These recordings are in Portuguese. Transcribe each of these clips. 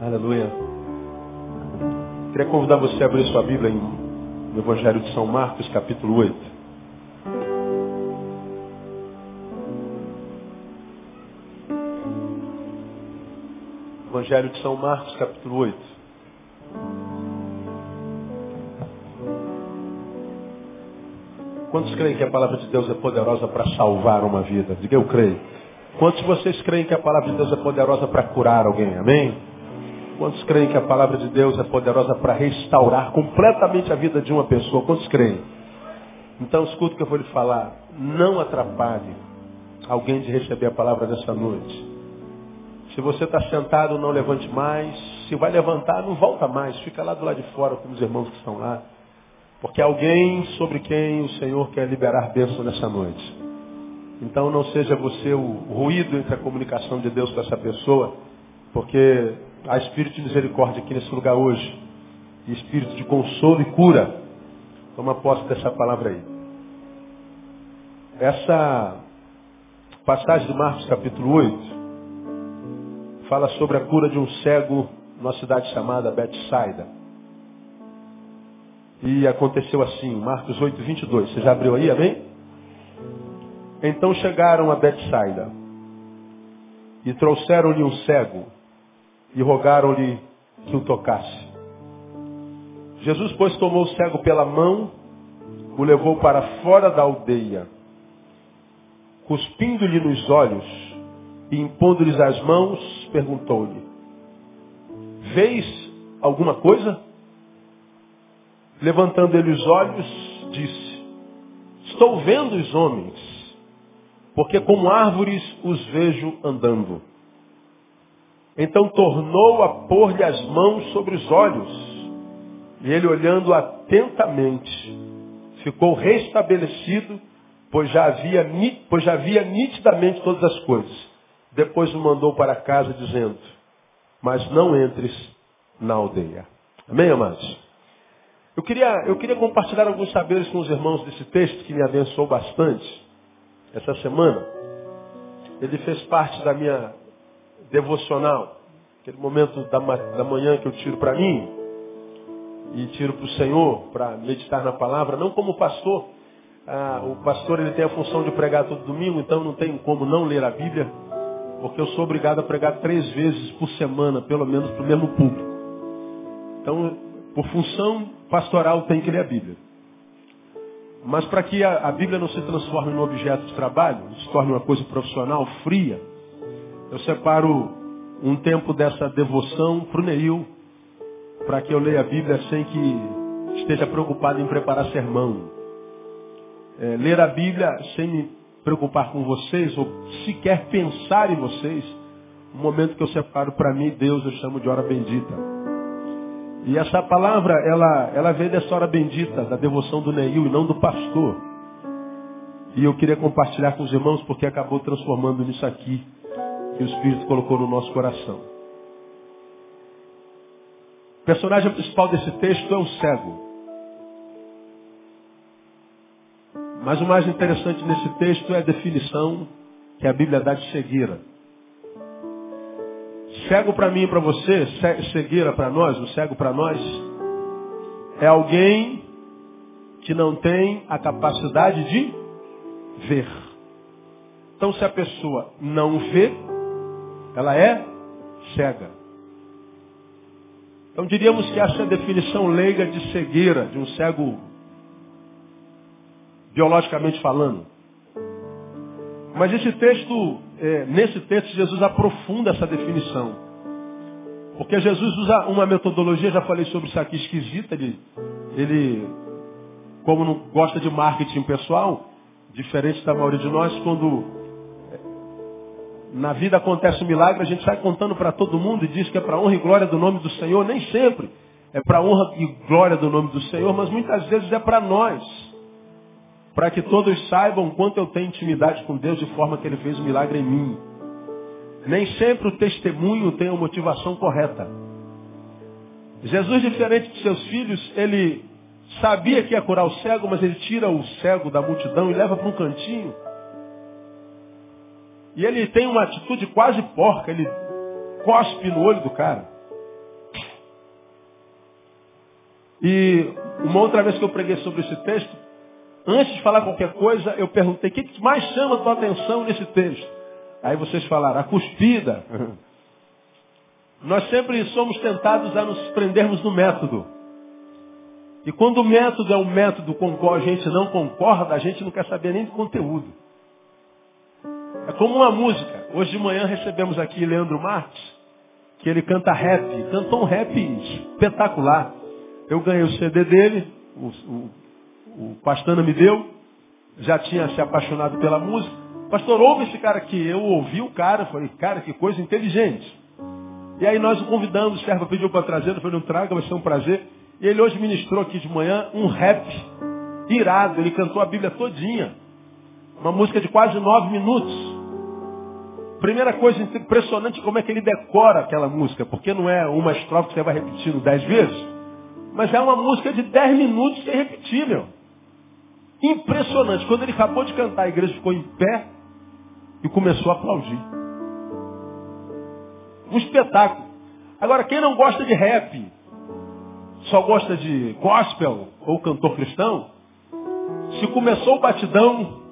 Aleluia. Queria convidar você a abrir sua Bíblia em, no Evangelho de São Marcos, capítulo 8. Evangelho de São Marcos, capítulo 8. Quantos creem que a palavra de Deus é poderosa para salvar uma vida? Diga eu creio. Quantos de vocês creem que a palavra de Deus é poderosa para curar alguém? Amém? Quantos creem que a palavra de Deus é poderosa para restaurar completamente a vida de uma pessoa? Quantos creem? Então escuta o que eu vou lhe falar. Não atrapalhe alguém de receber a palavra dessa noite. Se você está sentado, não levante mais. Se vai levantar, não volta mais. Fica lá do lado de fora com os irmãos que estão lá. Porque alguém sobre quem o Senhor quer liberar bênção nessa noite. Então não seja você o ruído entre a comunicação de Deus com essa pessoa, porque há espírito de misericórdia aqui nesse lugar hoje. Espírito de consolo e cura. Toma posse dessa palavra aí. Essa passagem de Marcos capítulo 8 fala sobre a cura de um cego numa cidade chamada Betsaida. E aconteceu assim, Marcos 8, 22. Você já abriu aí, amém? Então chegaram a Betsaida e trouxeram-lhe um cego e rogaram-lhe que o tocasse. Jesus, pois, tomou o cego pela mão, o levou para fora da aldeia, cuspindo-lhe nos olhos e impondo-lhes as mãos, perguntou-lhe: Vês alguma coisa? Levantando ele os olhos, disse: Estou vendo os homens, porque como árvores os vejo andando. Então tornou a pôr-lhe as mãos sobre os olhos, e ele, olhando atentamente, ficou restabelecido, pois já havia, pois já via nitidamente todas as coisas. Depois o mandou para casa, dizendo: Mas não entres na aldeia. Amém, amados? Eu queria, eu queria compartilhar alguns saberes com os irmãos desse texto que me abençoou bastante essa semana. Ele fez parte da minha devocional, aquele momento da, da manhã que eu tiro para mim e tiro para o Senhor para meditar na palavra, não como pastor. Ah, o pastor ele tem a função de pregar todo domingo, então não tem como não ler a Bíblia, porque eu sou obrigado a pregar três vezes por semana, pelo menos para o mesmo público. Então, por função pastoral tem que ler a Bíblia. Mas para que a, a, Bíblia não se transforme num objeto de trabalho, se torne uma coisa profissional, fria, eu separo um tempo dessa devoção para o Neil, para que eu leia a Bíblia sem que esteja preocupado em preparar sermão. É, ler a Bíblia sem me preocupar com vocês, ou sequer pensar em vocês, um momento que eu separo para mim, Deus, eu chamo de hora bendita. E essa palavra, ela, ela vem dessa hora bendita, da devoção do Neil e não do pastor. E eu queria compartilhar com os irmãos porque acabou transformando nisso aqui que o Espírito colocou no nosso coração. O personagem principal desse texto é um cego. Mas o mais interessante nesse texto é a definição que a Bíblia dá de cegueira. Cego para mim e para você, cegueira para nós, o cego para nós, é alguém que não tem a capacidade de ver. Então se a pessoa não vê, ela é cega. Então diríamos que essa é a definição leiga de cegueira, de um cego biologicamente falando. Mas esse texto, é, nesse texto, Jesus aprofunda essa definição. Porque Jesus usa uma metodologia, já falei sobre isso aqui, esquisita. Ele, ele como não gosta de marketing pessoal, diferente da maioria de nós, quando na vida acontece um milagre, a gente sai contando para todo mundo e diz que é para honra e glória do nome do Senhor. Nem sempre é para honra e glória do nome do Senhor, mas muitas vezes é para nós para que todos saibam quanto eu tenho intimidade com Deus de forma que Ele fez um milagre em mim. Nem sempre o testemunho tem a motivação correta. Jesus, diferente de seus filhos, ele sabia que ia curar o cego, mas ele tira o cego da multidão e leva para um cantinho. E ele tem uma atitude quase porca, ele cospe no olho do cara. E uma outra vez que eu preguei sobre esse texto, antes de falar qualquer coisa, eu perguntei, o que mais chama a tua atenção nesse texto? Aí vocês falaram, a cuspida. Nós sempre somos tentados a nos prendermos no método. E quando o método é um método com o qual a gente não concorda, a gente não quer saber nem do conteúdo. É como uma música. Hoje de manhã recebemos aqui Leandro Marques, que ele canta rap. Cantou um rap espetacular. Eu ganhei o CD dele, o, o, o Pastana me deu, já tinha se apaixonado pela música. Pastor, ouve esse cara aqui. Eu ouvi o cara, falei, cara, que coisa inteligente. E aí nós o convidamos, o servo pediu para trazer, eu falei, não traga, vai ser um prazer. E ele hoje ministrou aqui de manhã um rap irado, ele cantou a Bíblia todinha. Uma música de quase nove minutos. Primeira coisa impressionante como é que ele decora aquela música, porque não é uma estrofe que você vai repetindo dez vezes, mas é uma música de dez minutos sem repetir, meu. Impressionante. Quando ele acabou de cantar, a igreja ficou em pé e começou a aplaudir. Um espetáculo. Agora, quem não gosta de rap, só gosta de gospel ou cantor cristão, se começou o batidão,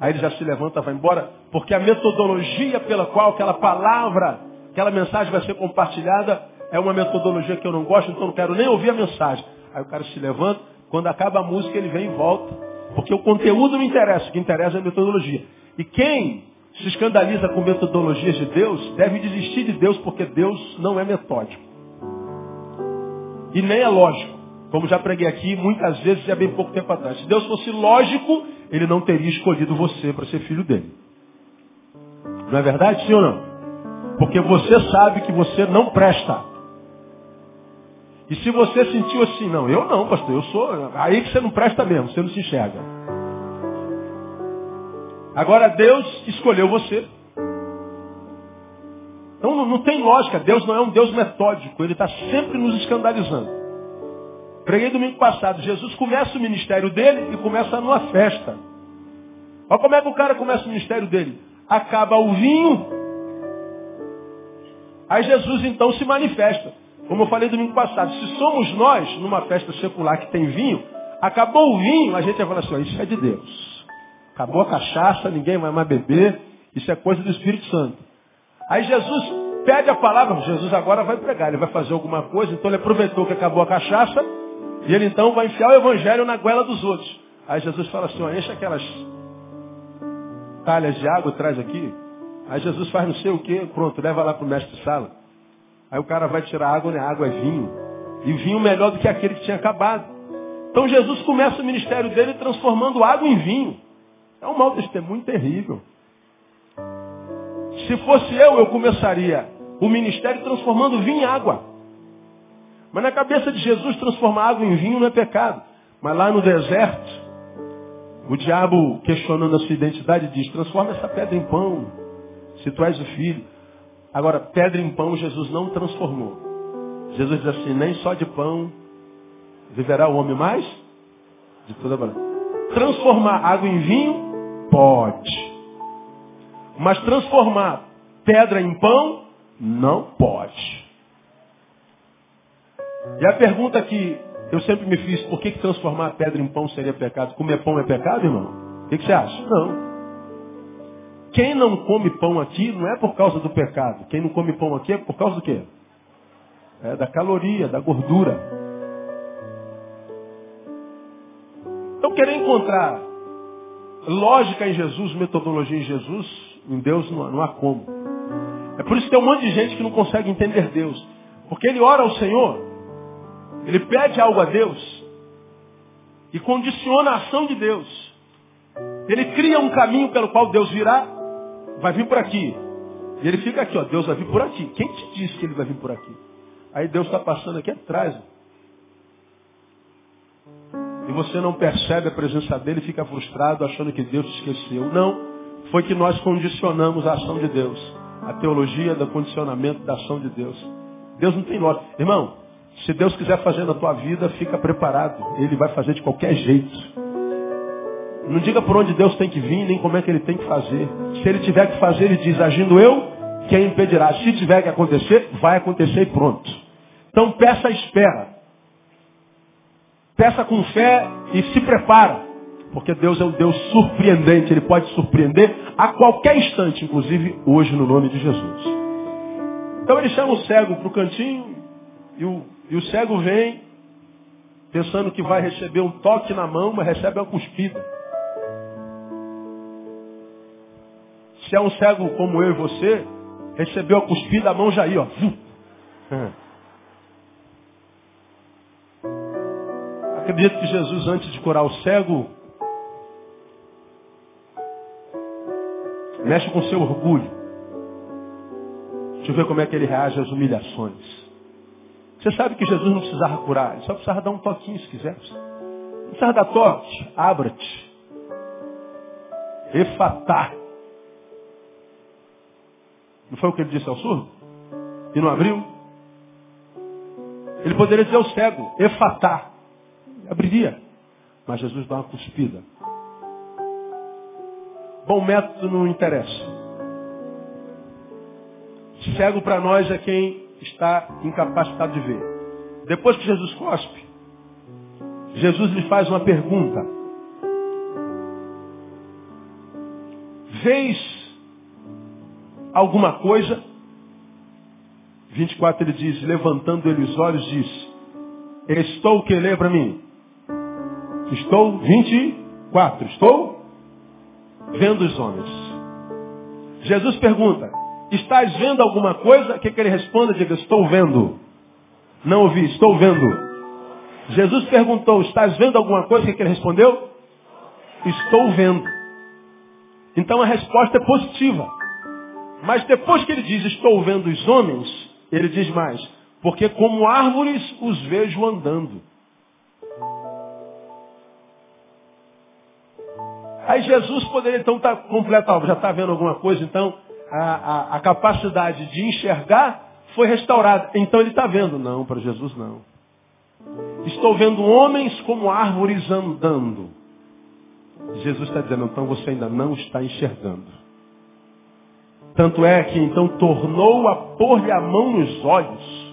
aí ele já se levanta, vai embora, porque a metodologia pela qual aquela palavra, aquela mensagem vai ser compartilhada, é uma metodologia que eu não gosto, então não quero nem ouvir a mensagem. Aí o cara se levanta, quando acaba a música ele vem e volta. Porque o conteúdo não interessa, o que interessa é a metodologia. E quem se escandaliza com metodologias de Deus, deve desistir de Deus, porque Deus não é metódico. E nem é lógico. Como já preguei aqui muitas vezes e há bem pouco tempo atrás. Se Deus fosse lógico, Ele não teria escolhido você para ser filho dele. Não é verdade, sim ou não? Porque você sabe que você não presta. E se você sentiu assim, não, eu não, pastor, eu sou. Aí que você não presta mesmo, você não se enxerga. Agora Deus escolheu você. Então não, tem lógica. Deus não é um Deus metódico. Ele está sempre nos escandalizando. Preguei domingo passado. Jesus começa o ministério dele e começa numa festa. Olha como é que o cara começa o ministério dele. Acaba o vinho. Aí Jesus então se manifesta. Como eu falei domingo passado. Se somos nós, numa festa secular que tem vinho, acabou o vinho, a gente vai falar assim, ó, isso é de Deus. Acabou a cachaça, ninguém vai mais beber. Isso é coisa do Espírito Santo. Aí Jesus pede a palavra, Jesus agora vai pregar, ele vai fazer alguma coisa, então ele aproveitou que acabou a cachaça, e ele então vai enfiar o evangelho na goela dos outros. Aí Jesus fala assim, ó, enche aquelas talhas de água, traz aqui. Aí Jesus faz não sei o que, pronto, leva lá para o mestre de sala. Aí o cara vai tirar água, né? Água é vinho. E vinho melhor do que aquele que tinha acabado. Então Jesus começa o ministério dele transformando água em vinho. É um mau testemunho terrível. Se fosse eu, eu começaria o ministério transformando vinho em água. Mas na cabeça de Jesus, transformar água em vinho não é pecado. Mas lá no deserto, o diabo, questionando a sua identidade, diz: transforma essa pedra em pão, se tu és o filho. Agora, pedra em pão, Jesus não transformou. Jesus diz assim: nem só de pão viverá o homem mais de toda maneira. Transformar água em vinho? Pode. Mas transformar pedra em pão, não pode. E a pergunta que eu sempre me fiz, por que, que transformar pedra em pão seria pecado? Comer pão é pecado, irmão? O que, que você acha? Não. Quem não come pão aqui não é por causa do pecado. Quem não come pão aqui é por causa do quê? É da caloria, da gordura. Então querer encontrar lógica em Jesus, metodologia em Jesus, em Deus não, não há como. É por isso que tem um monte de gente que não consegue entender Deus. Porque ele ora ao Senhor, ele pede algo a Deus e condiciona a ação de Deus. Ele cria um caminho pelo qual Deus virá, vai vir por aqui. E ele fica aqui, ó, Deus vai vir por aqui. Quem te disse que ele vai vir por aqui? Aí Deus está passando aqui atrás. E você não percebe a presença dele e fica frustrado achando que Deus te esqueceu. Não foi que nós condicionamos a ação de Deus. A teologia do condicionamento da ação de Deus. Deus não tem lógica. Irmão, se Deus quiser fazer na tua vida, fica preparado. Ele vai fazer de qualquer jeito. Não diga por onde Deus tem que vir, nem como é que ele tem que fazer. Se ele tiver que fazer, ele diz, agindo eu, quem impedirá? Se tiver que acontecer, vai acontecer e pronto. Então peça a espera. Peça com fé e se prepara. Porque Deus é um Deus surpreendente. Ele pode surpreender a qualquer instante, inclusive hoje, no nome de Jesus. Então ele chama o cego para o cantinho e o, e o cego vem pensando que vai receber um toque na mão, mas recebe uma cuspida. Se é um cego como eu e você, recebeu a cuspida, a mão já ia, ó. Acredito que Jesus, antes de curar o cego, mexe com seu orgulho. Deixa eu ver como é que ele reage às humilhações. Você sabe que Jesus não precisava curar, ele só precisava dar um toquinho se quisesse. Não precisava dar toque, abra-te. Efatá. Não foi o que ele disse ao surdo? E não abriu? Ele poderia dizer ao cego, efatá. Abriria. Mas Jesus dá uma cuspida. Bom método não interessa. Cego para nós é quem está incapacitado de ver. Depois que Jesus cospe, Jesus lhe faz uma pergunta. Vês alguma coisa. 24 ele diz, levantando ele os olhos, diz, estou que lê para mim? Estou 24, estou vendo os homens. Jesus pergunta, estás vendo alguma coisa? O que, que ele responde? Diga, estou vendo. Não ouvi, estou vendo. Jesus perguntou, estás vendo alguma coisa? O que, que ele respondeu? Estou vendo. Então a resposta é positiva. Mas depois que ele diz, estou vendo os homens, ele diz mais, porque como árvores os vejo andando. Aí Jesus poderia então estar completo, já está vendo alguma coisa, então a, a, a capacidade de enxergar foi restaurada. Então ele está vendo. Não, para Jesus não. Estou vendo homens como árvores andando. Jesus está dizendo, então você ainda não está enxergando. Tanto é que então tornou a pôr-lhe a mão nos olhos.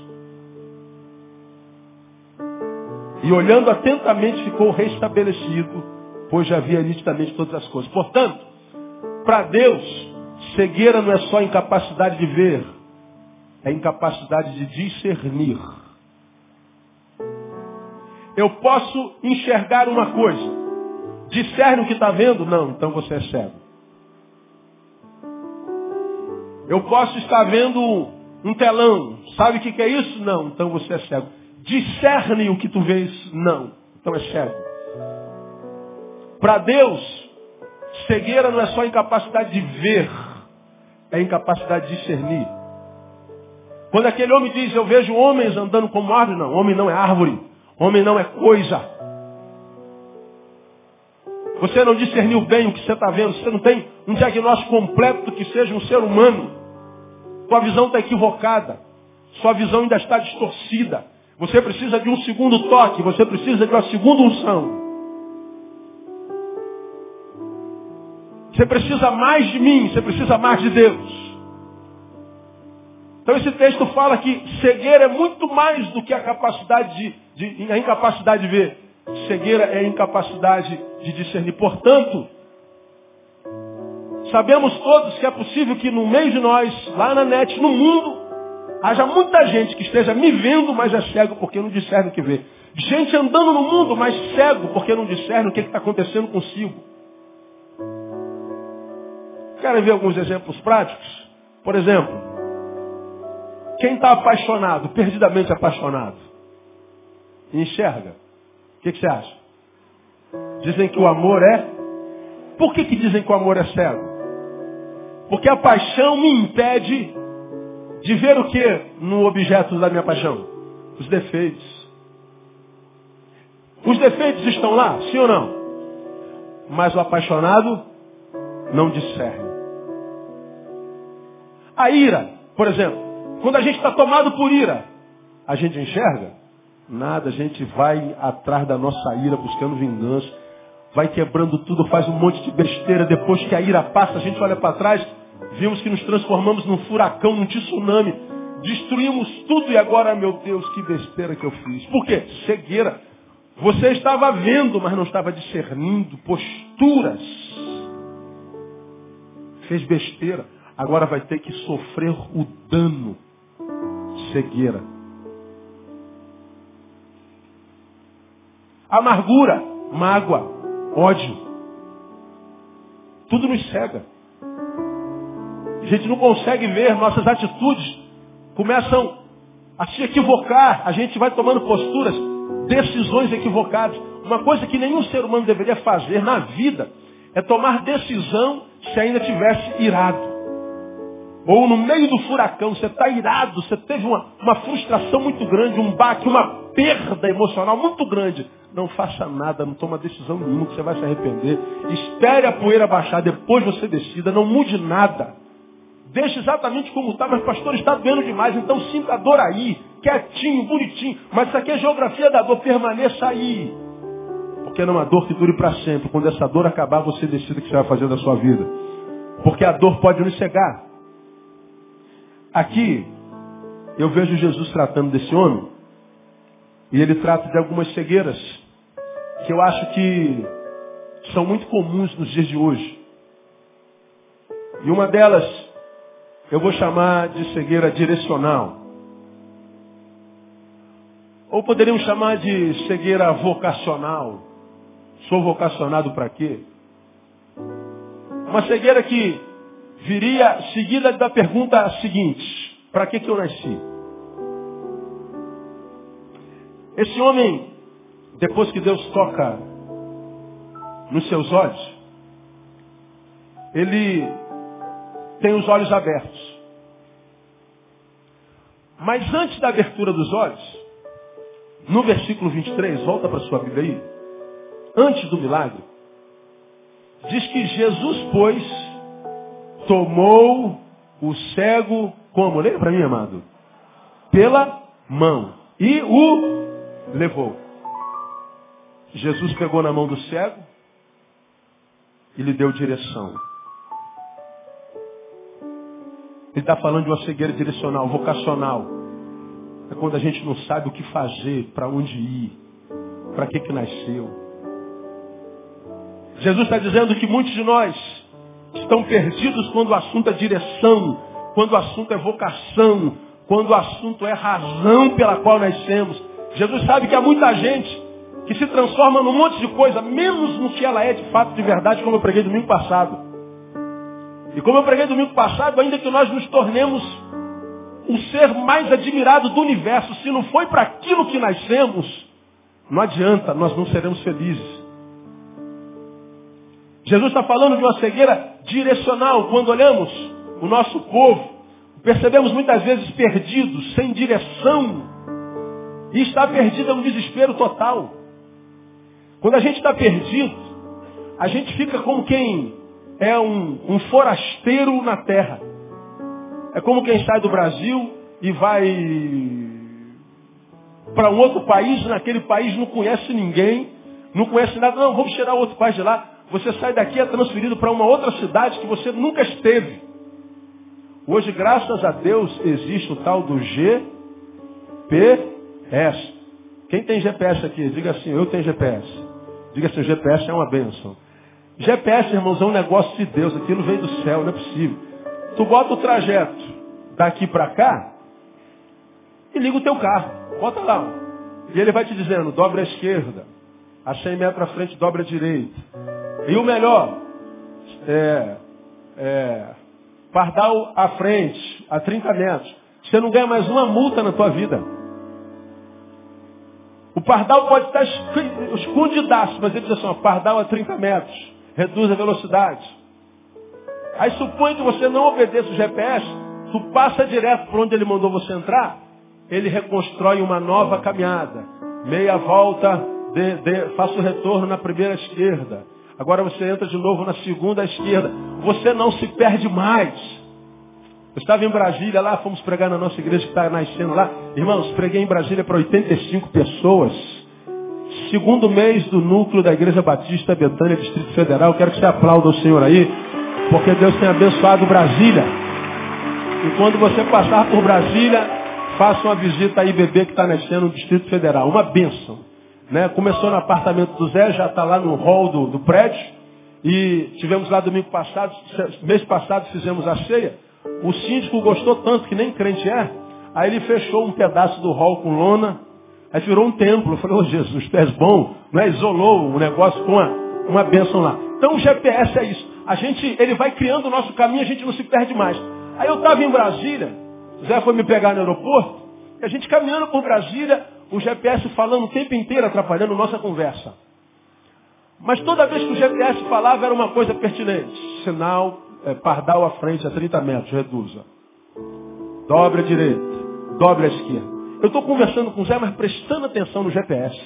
E olhando atentamente ficou restabelecido, pois já via nitidamente todas as coisas. Portanto, para Deus, cegueira não é só incapacidade de ver, é incapacidade de discernir. Eu posso enxergar uma coisa. Discerne o que está vendo? Não, então você é cego. Eu posso estar vendo um telão. Sabe o que, é isso? Não. Então você é cego. Discerne o que tu vês? Não. Então é cego. Para Deus, cegueira não é só incapacidade de ver, é incapacidade de discernir. Quando aquele homem diz, eu vejo homens andando como árvore, não, homem não é árvore, homem não é coisa. Você não discerniu bem o que você está vendo. Você não tem um diagnóstico completo que seja um ser humano. Sua visão está equivocada. Sua visão ainda está distorcida. Você precisa de um segundo toque. Você precisa de uma segunda unção. Você precisa mais de mim. Você precisa mais de Deus. Então esse texto fala que cegueira é muito mais do que a capacidade de, de a incapacidade de ver. Cegueira é incapacidade de discernir. Portanto, sabemos todos que é possível que no meio de nós, lá na net, no mundo, haja muita gente que esteja me vendo, mas é cego porque não discerne o que vê. Gente andando no mundo, mas cego porque não discerne o que está acontecendo consigo. Querem ver alguns exemplos práticos? Por exemplo, quem está apaixonado, perdidamente apaixonado, enxerga. O que, que, você acha? Dizem que o amor é. Por que, que dizem que o amor é cego? Porque a paixão me impede de ver o que no objeto da minha paixão? Os defeitos. Os defeitos estão lá, sim ou não? Mas o apaixonado não discerne. A ira, por exemplo, quando a gente está tomado por ira, a gente enxerga? Nada, a gente vai atrás da nossa ira buscando vingança, vai quebrando tudo, faz um monte de besteira. Depois que a ira passa, a gente olha para trás, vimos que nos transformamos num furacão, num tsunami, destruímos tudo e agora, meu Deus, que besteira que eu fiz. Por quê? Cegueira. Você estava vendo, mas não estava discernindo posturas. Fez besteira. Agora vai ter que sofrer o dano. Cegueira. Amargura, mágoa, ódio. Tudo nos cega. A gente não consegue ver nossas atitudes. Começam a se equivocar. A gente vai tomando posturas, decisões equivocadas. Uma coisa que nenhum ser humano deveria fazer na vida é tomar decisão se ainda tivesse irado. Ou no meio do furacão, você está irado, você teve uma, uma frustração muito grande, um baque, uma perda emocional muito grande. Não faça nada, não toma decisão nenhuma, que você vai se arrepender. Espere a poeira baixar, depois você decida, não mude nada. Deixe exatamente como está, mas pastor, está doendo demais, então sinta a dor aí, quietinho, bonitinho. Mas isso aqui é geografia da dor, permaneça aí. Porque não é dor que dure para sempre. Quando essa dor acabar, você decida o que você vai fazer da sua vida. Porque a dor pode nos cegar. Aqui, eu vejo Jesus tratando desse homem, e ele trata de algumas cegueiras, que eu acho que são muito comuns nos dias de hoje. E uma delas, eu vou chamar de cegueira direcional. Ou poderíamos chamar de cegueira vocacional. Sou vocacionado para quê? Uma cegueira que viria seguida da pergunta seguinte: para que, que eu nasci? Esse homem, depois que Deus toca nos seus olhos, ele tem os olhos abertos. Mas antes da abertura dos olhos, no versículo 23, volta para sua Bíblia aí, antes do milagre, diz que Jesus, pois, tomou o cego como? Leia para mim, amado. Pela mão. E o levou. Jesus pegou na mão do cego e lhe deu direção. Ele está falando de uma cegueira direcional, vocacional. É quando a gente não sabe o que fazer, para onde ir, para que, que nasceu. Jesus está dizendo que muitos de nós estão perdidos quando o assunto é direção, quando o assunto é vocação, quando o assunto é razão pela qual nascemos. Jesus sabe que há muita gente que se transforma num monte de coisa, menos no que ela é de fato, de verdade, como eu preguei domingo passado. E como eu preguei domingo passado, ainda que nós nos tornemos o ser mais admirado do universo, se não foi para aquilo que nascemos, não adianta, nós não seremos felizes. Jesus está falando de uma cegueira direcional. Quando olhamos o nosso povo, percebemos muitas vezes perdidos, sem direção. E está perdido é um desespero total. Quando a gente está perdido, a gente fica como quem é um, um forasteiro na terra. É como quem sai do Brasil e vai para um outro país, naquele país não conhece ninguém, não conhece nada, não, vamos tirar outro país de lá. Você sai daqui é transferido para uma outra cidade que você nunca esteve. Hoje, graças a Deus, existe o tal do GPS. Quem tem GPS aqui? Diga assim, eu tenho GPS. Diga assim, o GPS é uma bênção. GPS, irmãos, é um negócio de Deus. Aquilo veio do céu, não é possível. Tu bota o trajeto daqui para cá e liga o teu carro. Bota lá. E ele vai te dizendo, dobra à esquerda. A 100 metros à frente, dobra à direita. E o melhor, é, é, pardal à frente, a 30 metros. Você não ganha mais uma multa na tua vida. O pardal pode estar escondidaço, mas ele diz assim, ó, pardal a 30 metros. Reduz a velocidade. Aí supõe que você não obedeça o GPS, tu passa direto por onde ele mandou você entrar, ele reconstrói uma nova caminhada. Meia volta, de, de, faça o retorno na primeira esquerda. Agora você entra de novo na segunda à esquerda. Você não se perde mais. Eu estava em Brasília lá, fomos pregar na nossa igreja que está nascendo lá. Irmãos, preguei em Brasília para 85 pessoas. Segundo mês do núcleo da Igreja Batista Betânia, Distrito Federal. Quero que você aplaude o Senhor aí, porque Deus tem abençoado Brasília. E quando você passar por Brasília, faça uma visita aí, bebê que está nascendo no Distrito Federal. Uma bênção. Né? Começou no apartamento do Zé, já está lá no hall do, do prédio. E tivemos lá domingo passado, mês passado fizemos a ceia. O síndico gostou tanto que nem crente é. Aí ele fechou um pedaço do hall com lona. Aí virou um templo. Eu falei, ô oh, Jesus, tu és bom. Né? Isolou o negócio com uma, uma bênção lá. Então o GPS é isso. A gente, ele vai criando o nosso caminho, a gente não se perde mais. Aí eu estava em Brasília, Zé foi me pegar no aeroporto, e a gente caminhando por Brasília, o GPS falando o tempo inteiro, atrapalhando nossa conversa. Mas toda vez que o GPS falava era uma coisa pertinente. Sinal, é, pardal à frente a 30 metros, reduza. Dobre a direita, dobre a esquerda. Eu estou conversando com o Zé, mas prestando atenção no GPS.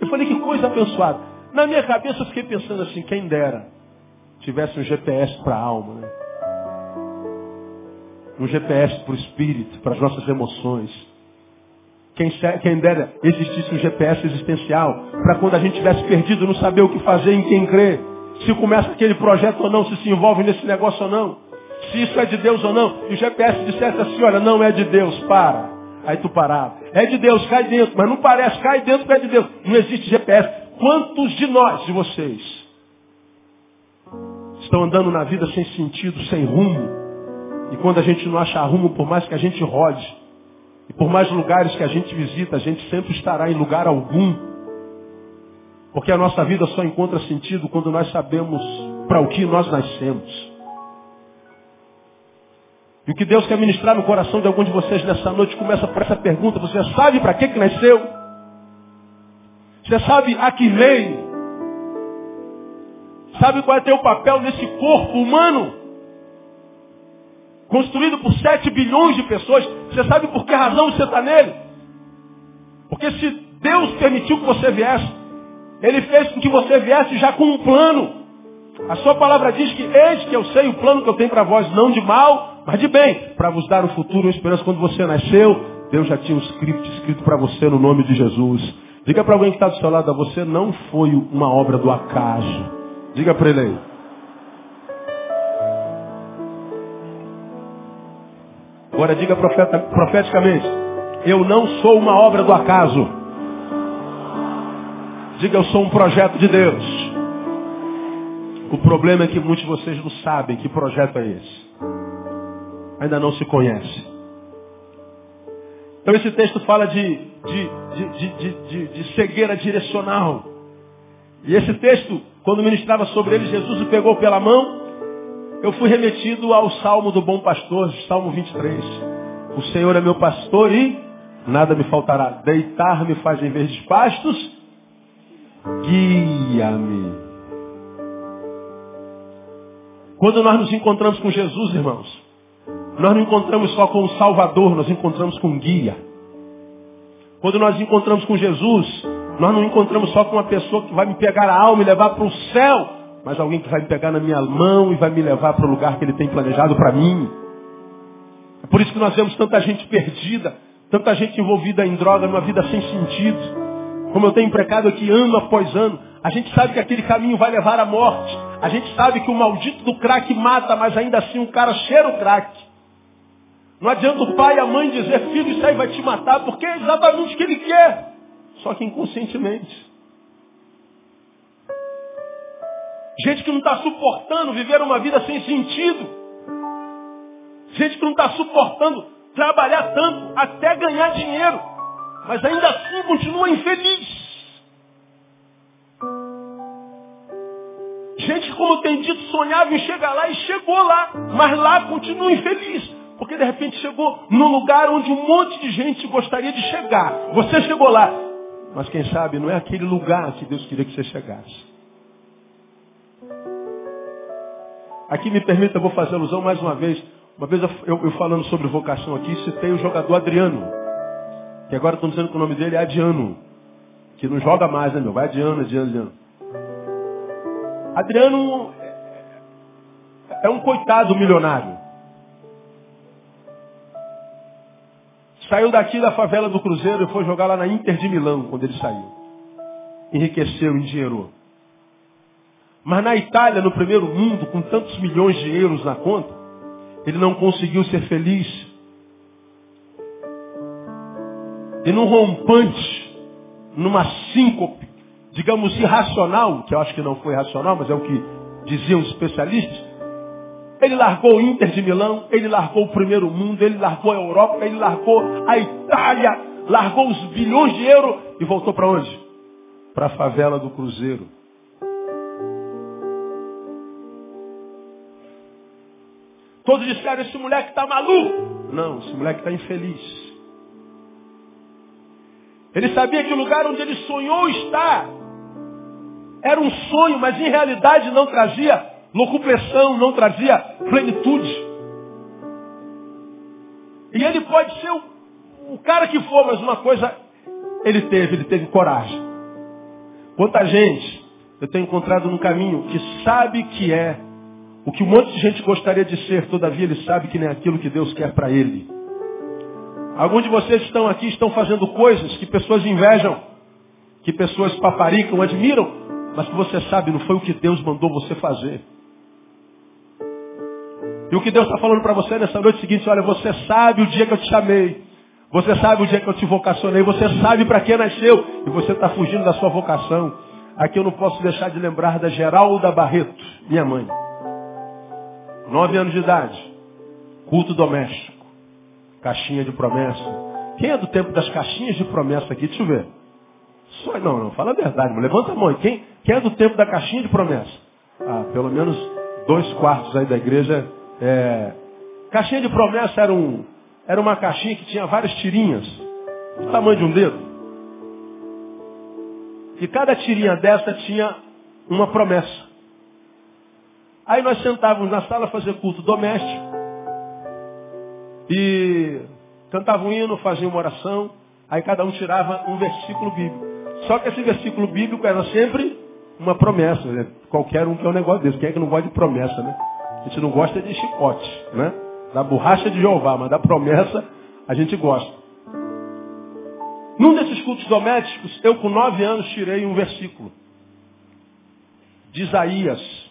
Eu falei, que coisa abençoada. Na minha cabeça eu fiquei pensando assim, quem dera tivesse um GPS para a alma, né? Um GPS para o espírito, para as nossas emoções. Quem, quem dera existisse um GPS existencial, para quando a gente tivesse perdido, não saber o que fazer, em quem crer. Se começa aquele projeto ou não, se se envolve nesse negócio ou não. Se isso é de Deus ou não. E o GPS dissesse assim, olha, não é de Deus, para. Aí tu parava. É de Deus, cai dentro. Mas não parece, cai dentro, é de Deus. Não existe GPS. Quantos de nós, de vocês, estão andando na vida sem sentido, sem rumo? E quando a gente não acha rumo, por mais que a gente rode, e por mais lugares que a gente visita, a gente sempre estará em lugar algum. Porque a nossa vida só encontra sentido quando nós sabemos para o que nós nascemos. E o que Deus quer ministrar no coração de algum de vocês nessa noite começa por essa pergunta. Você sabe para que, que nasceu? Você sabe a que veio? Sabe qual é teu papel nesse corpo humano? Construído por 7 bilhões de pessoas. Você sabe por que razão você está nele? Porque se Deus permitiu que você viesse, Ele fez com que você viesse já com um plano. A sua palavra diz que eis que eu sei o plano que eu tenho para vós, não de mal, mas de bem, para vos dar um futuro, uma esperança. Quando você nasceu, Deus já tinha um script escrito para você no nome de Jesus. Diga para alguém que está do seu lado, você não foi uma obra do acaso. Diga para ele aí. Agora diga profeta, profeticamente, eu não sou uma obra do acaso. Diga, eu sou um projeto de Deus. O problema é que muitos de vocês não sabem que projeto é esse. Ainda não se conhece. Então esse texto fala de, de, de, de, cegueira direcional. E esse texto, quando ministrava sobre ele, Jesus o pegou pela mão eu fui remetido ao Salmo do Bom Pastor, Salmo 23. O Senhor é meu pastor e nada me faltará. Deitar-me faz em verdes pastos, guia-me. Quando nós nos encontramos com Jesus, irmãos, nós não encontramos só com o Salvador, nós encontramos com um guia. Quando nós encontramos com Jesus, nós não encontramos só com uma pessoa que vai me pegar a alma e levar para o céu mas alguém que vai me pegar na minha mão e vai me levar para o lugar que ele tem planejado para mim. É por isso que nós vemos tanta gente perdida, tanta gente envolvida em droga, numa vida sem sentido. Como eu tenho precado aqui ano após ano, a gente sabe que aquele caminho vai levar à morte. A gente sabe que o maldito do crack mata, mas ainda assim o cara cheira o crack. Não adianta o pai e a mãe dizer, filho, isso aí vai te matar, porque é exatamente o que ele quer. Só que inconscientemente. Gente que não está suportando viver uma vida sem sentido. Gente que não está suportando trabalhar tanto até ganhar dinheiro. Mas ainda assim continua infeliz. Gente que, como tem dito, sonhava em chegar lá e chegou lá. Mas lá continua infeliz. Porque de repente chegou no lugar onde um monte de gente gostaria de chegar. Você chegou lá. Mas quem sabe não é aquele lugar que Deus queria que você chegasse. Aqui me permita, eu vou fazer alusão mais uma vez. Uma vez eu, eu, falando sobre vocação aqui, citei o jogador Adriano. Que agora estão dizendo que o nome dele é Adiano. Que não joga mais, né, meu? Vai Adiano, Adiano, Adiano. Adriano é um coitado milionário. Saiu daqui da favela do Cruzeiro e foi jogar lá na Inter de Milão quando ele saiu. Enriqueceu, endinheirou. Mas na Itália, no primeiro mundo, com tantos milhões de euros na conta, ele não conseguiu ser feliz. E num rompante numa síncope, digamos, irracional, que eu acho que não foi racional, mas é o que diziam os especialistas, ele largou o Inter de Milão, ele largou o primeiro mundo, ele largou a Europa, ele largou a Itália, largou os bilhões de euros e voltou para onde? Para a favela do Cruzeiro. Todos disseram, esse moleque está maluco. Não, esse moleque está infeliz. Ele sabia que o lugar onde ele sonhou estar era um sonho, mas em realidade não trazia locupressão, não trazia plenitude. E ele pode ser o, o cara que for, mas uma coisa ele teve, ele teve coragem. Quanta gente eu tenho encontrado no caminho que sabe que é o que um monte de gente gostaria de ser, todavia ele sabe que nem aquilo que Deus quer para ele. Alguns de vocês estão aqui, estão fazendo coisas que pessoas invejam, que pessoas paparicam, admiram, mas que você sabe não foi o que Deus mandou você fazer. E o que Deus está falando para você nessa noite é seguinte, olha, você sabe o dia que eu te chamei. Você sabe o dia que eu te vocacionei. Você sabe para que nasceu. E você está fugindo da sua vocação. Aqui eu não posso deixar de lembrar da Geralda Barreto, minha mãe. Nove anos de idade. Culto doméstico. Caixinha de promessa. Quem é do tempo das caixinhas de promessa aqui? Deixa eu ver. Só, não, não, fala a verdade, levanta a mão. Quem, quem é do tempo da caixinha de promessa? Ah, pelo menos dois quartos aí da igreja é, caixinha de promessa era, um, era uma caixinha que tinha várias tirinhas, do tamanho de um dedo. E cada tirinha dessa tinha uma promessa. Aí nós sentávamos na sala fazer culto doméstico. E cantavam um hino, faziam uma oração. Aí cada um tirava um versículo bíblico. Só que esse versículo bíblico era sempre uma promessa. Né? Qualquer um que é um negócio desse. Quem é que não gosta de promessa, né? A gente não gosta de chicote, né? Da borracha de Jeová, mas da promessa a gente gosta. Num desses cultos domésticos, eu com nove anos tirei um versículo. De Isaías,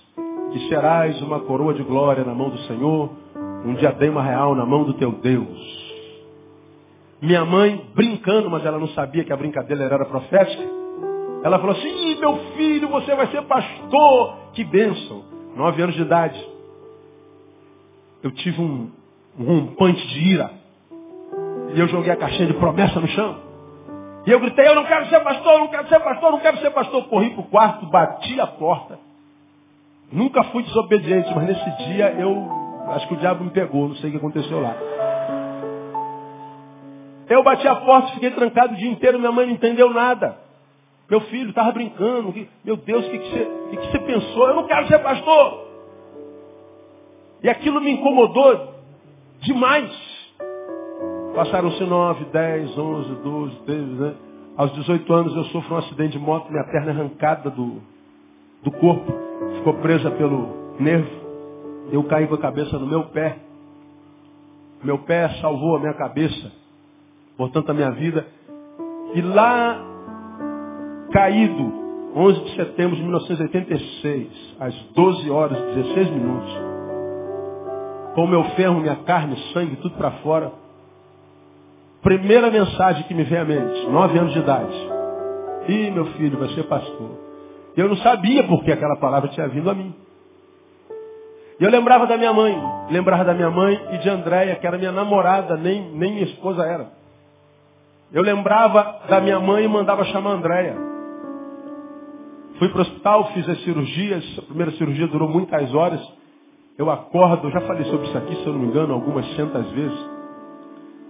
que serás uma coroa de glória na mão do Senhor, um diadema real na mão do teu Deus. Minha mãe, brincando, mas ela não sabia que a brincadeira era profética, ela falou assim, meu filho, você vai ser pastor. Que bênção. Nove anos de idade eu tive um, um rompante de ira. E eu joguei a caixinha de promessa no chão. E eu gritei, eu não quero ser pastor, não quero ser pastor, não quero ser pastor. Corri para o quarto, bati a porta. Nunca fui desobediente, mas nesse dia eu acho que o diabo me pegou, não sei o que aconteceu lá. Eu bati a porta, fiquei trancado o dia inteiro, minha mãe não entendeu nada. Meu filho estava brincando. Meu Deus, o que, que, você, que, que você pensou? Eu não quero ser pastor. E aquilo me incomodou demais. Passaram-se 9, 10, 11, 12, 13, né? Aos 18 anos eu sofro um acidente de moto, minha perna é arrancada do, do corpo, ficou presa pelo nervo. Eu caí com a cabeça no meu pé. Meu pé salvou a minha cabeça, portanto a minha vida. E lá, caído, 11 de setembro de 1986, às 12 horas e 16 minutos, com o meu ferro, minha carne, sangue, tudo para fora. Primeira mensagem que me vem à mente, nove anos de idade. Ih, meu filho, vai ser pastor. Eu não sabia porque aquela palavra tinha vindo a mim. E eu lembrava da minha mãe, lembrava da minha mãe e de Andréia, que era minha namorada, nem, nem minha esposa era. Eu lembrava da minha mãe e mandava chamar Andréia. Fui para o hospital, fiz as cirurgias, a primeira cirurgia durou muitas horas. Eu acordo, eu já falei sobre isso aqui, se eu não me engano, algumas centas vezes.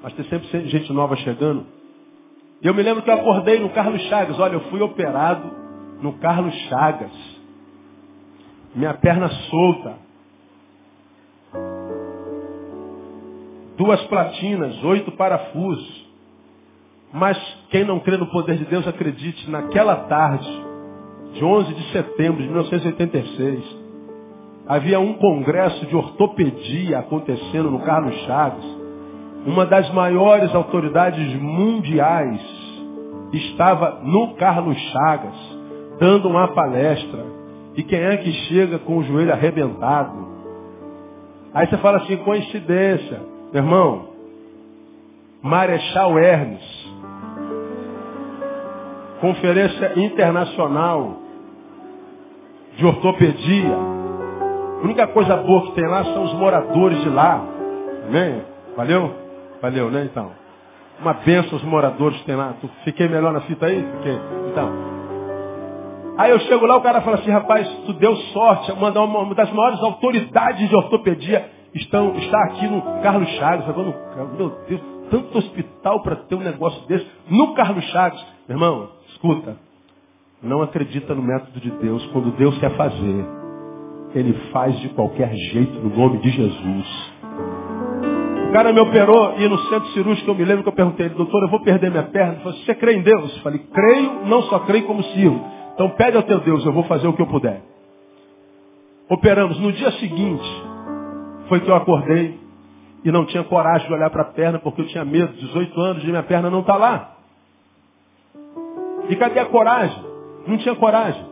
Mas tem sempre gente nova chegando. E eu me lembro que eu acordei no Carlos Chagas. Olha, eu fui operado no Carlos Chagas. Minha perna solta. Duas platinas, oito parafusos. Mas quem não crê no poder de Deus, acredite, naquela tarde, de 11 de setembro de 1986, Havia um congresso de ortopedia acontecendo no Carlos Chaves. Uma das maiores autoridades mundiais estava no Carlos Chagas, dando uma palestra. E quem é que chega com o joelho arrebentado? Aí você fala assim, coincidência. Meu irmão, Marechal Hermes. Conferência Internacional de Ortopedia. A única coisa boa que tem lá são os moradores de lá. Amém? Valeu? Valeu, né, então? Uma benção os moradores que tem lá. Fiquei melhor na fita aí? Fiquei. Então. Aí eu chego lá, o cara fala assim, rapaz, tu deu sorte, uma, uma das maiores autoridades de ortopedia estão, está aqui no Carlos Chagas. Falando, meu Deus, tanto hospital para ter um negócio desse. No Carlos Chagas. Meu irmão, escuta. Não acredita no método de Deus. Quando Deus quer fazer, Ele faz de qualquer jeito no nome de Jesus. O cara me operou e no centro cirúrgico eu me lembro que eu perguntei, doutor, eu vou perder minha perna? Ele falou, você crê em Deus? Eu falei, creio, não só creio como sirvo. Então pede ao teu Deus, eu vou fazer o que eu puder. Operamos. No dia seguinte, foi que eu acordei e não tinha coragem de olhar para a perna porque eu tinha medo, 18 anos, de minha perna não estar tá lá. E cadê a coragem? Não tinha coragem.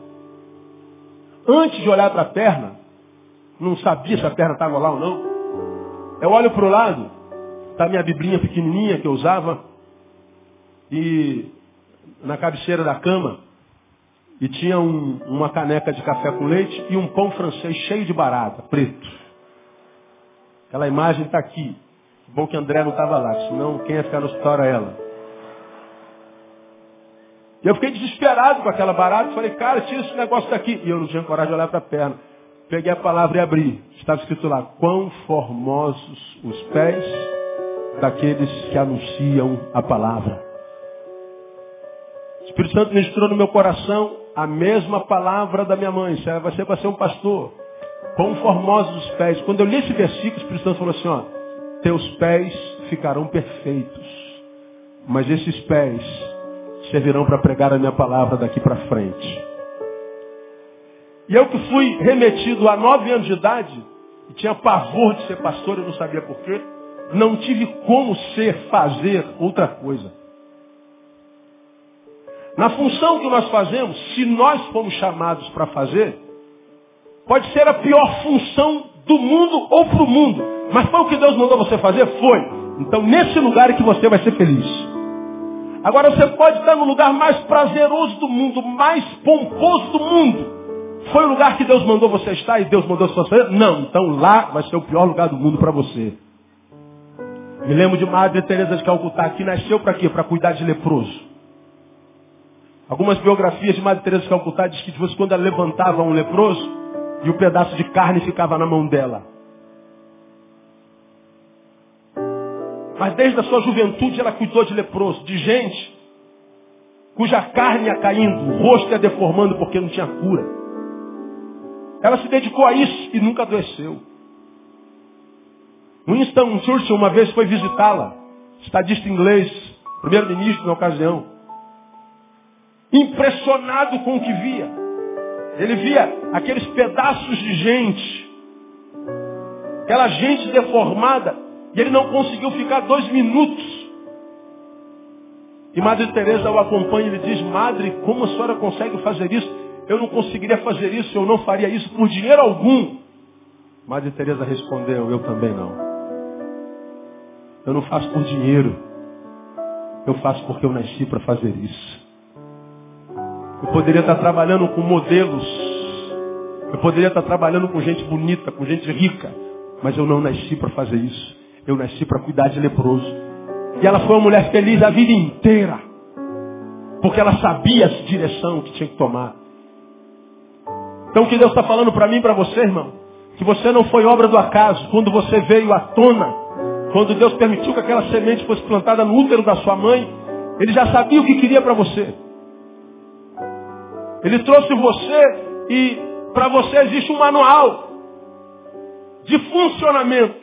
Antes de olhar para a perna, não sabia se a perna estava lá ou não. Eu olho para o lado, está minha biblinha pequenininha que eu usava, e na cabeceira da cama, e tinha um, uma caneca de café com leite e um pão francês cheio de barata, preto. Aquela imagem está aqui. Bom que André não estava lá, senão quem ia ficar no hospital era ela. E eu fiquei desesperado com aquela barata. Falei, cara, tira esse negócio daqui. E eu não tinha coragem de olhar para a perna. Peguei a palavra e abri. Estava escrito lá, quão formosos os pés daqueles que anunciam a palavra. O Espírito Santo ministrou no meu coração a mesma palavra da minha mãe. Você vai ser um pastor. Quão formosos os pés. Quando eu li esse versículo, o Espírito Santo falou assim, ó, teus pés ficarão perfeitos. Mas esses pés servirão para pregar a minha palavra daqui para frente. E eu que fui remetido a nove anos de idade, e tinha pavor de ser pastor, eu não sabia porquê, não tive como ser, fazer outra coisa. Na função que nós fazemos, se nós fomos chamados para fazer, pode ser a pior função do mundo ou para o mundo. Mas foi o que Deus mandou você fazer? Foi. Então nesse lugar é que você vai ser feliz. Agora você pode estar no lugar mais prazeroso do mundo, mais pomposo do mundo. Foi o lugar que Deus mandou você estar e Deus mandou você fazer? Não. Então lá vai ser o pior lugar do mundo para você. Me lembro de Madre Teresa de Calcutá, que nasceu para quê? Para cuidar de leproso. Algumas biografias de Madre Teresa de Calcutá diz que de vez quando ela levantava um leproso e o pedaço de carne ficava na mão dela. Mas desde a sua juventude ela cuidou de leproso, de gente cuja carne ia caindo, o rosto ia deformando porque não tinha cura. Ela se dedicou a isso e nunca adoeceu. Winston Churchill uma vez foi visitá-la, estadista inglês, primeiro-ministro na ocasião impressionado com o que via. Ele via aqueles pedaços de gente, aquela gente deformada, e ele não conseguiu ficar dois minutos. E Madre Teresa o acompanha e lhe diz, Madre, como a senhora consegue fazer isso? Eu não conseguiria fazer isso, eu não faria isso por dinheiro algum. Madre Teresa respondeu, eu também não. Eu não faço por dinheiro. Eu faço porque eu nasci para fazer isso. Eu poderia estar trabalhando com modelos. Eu poderia estar trabalhando com gente bonita, com gente rica. Mas eu não nasci para fazer isso. Eu nasci para cuidar de leproso. E ela foi uma mulher feliz a vida inteira. Porque ela sabia a direção que tinha que tomar. Então o que Deus está falando para mim e para você, irmão? Que você não foi obra do acaso. Quando você veio à tona, quando Deus permitiu que aquela semente fosse plantada no útero da sua mãe, Ele já sabia o que queria para você. Ele trouxe você e para você existe um manual de funcionamento.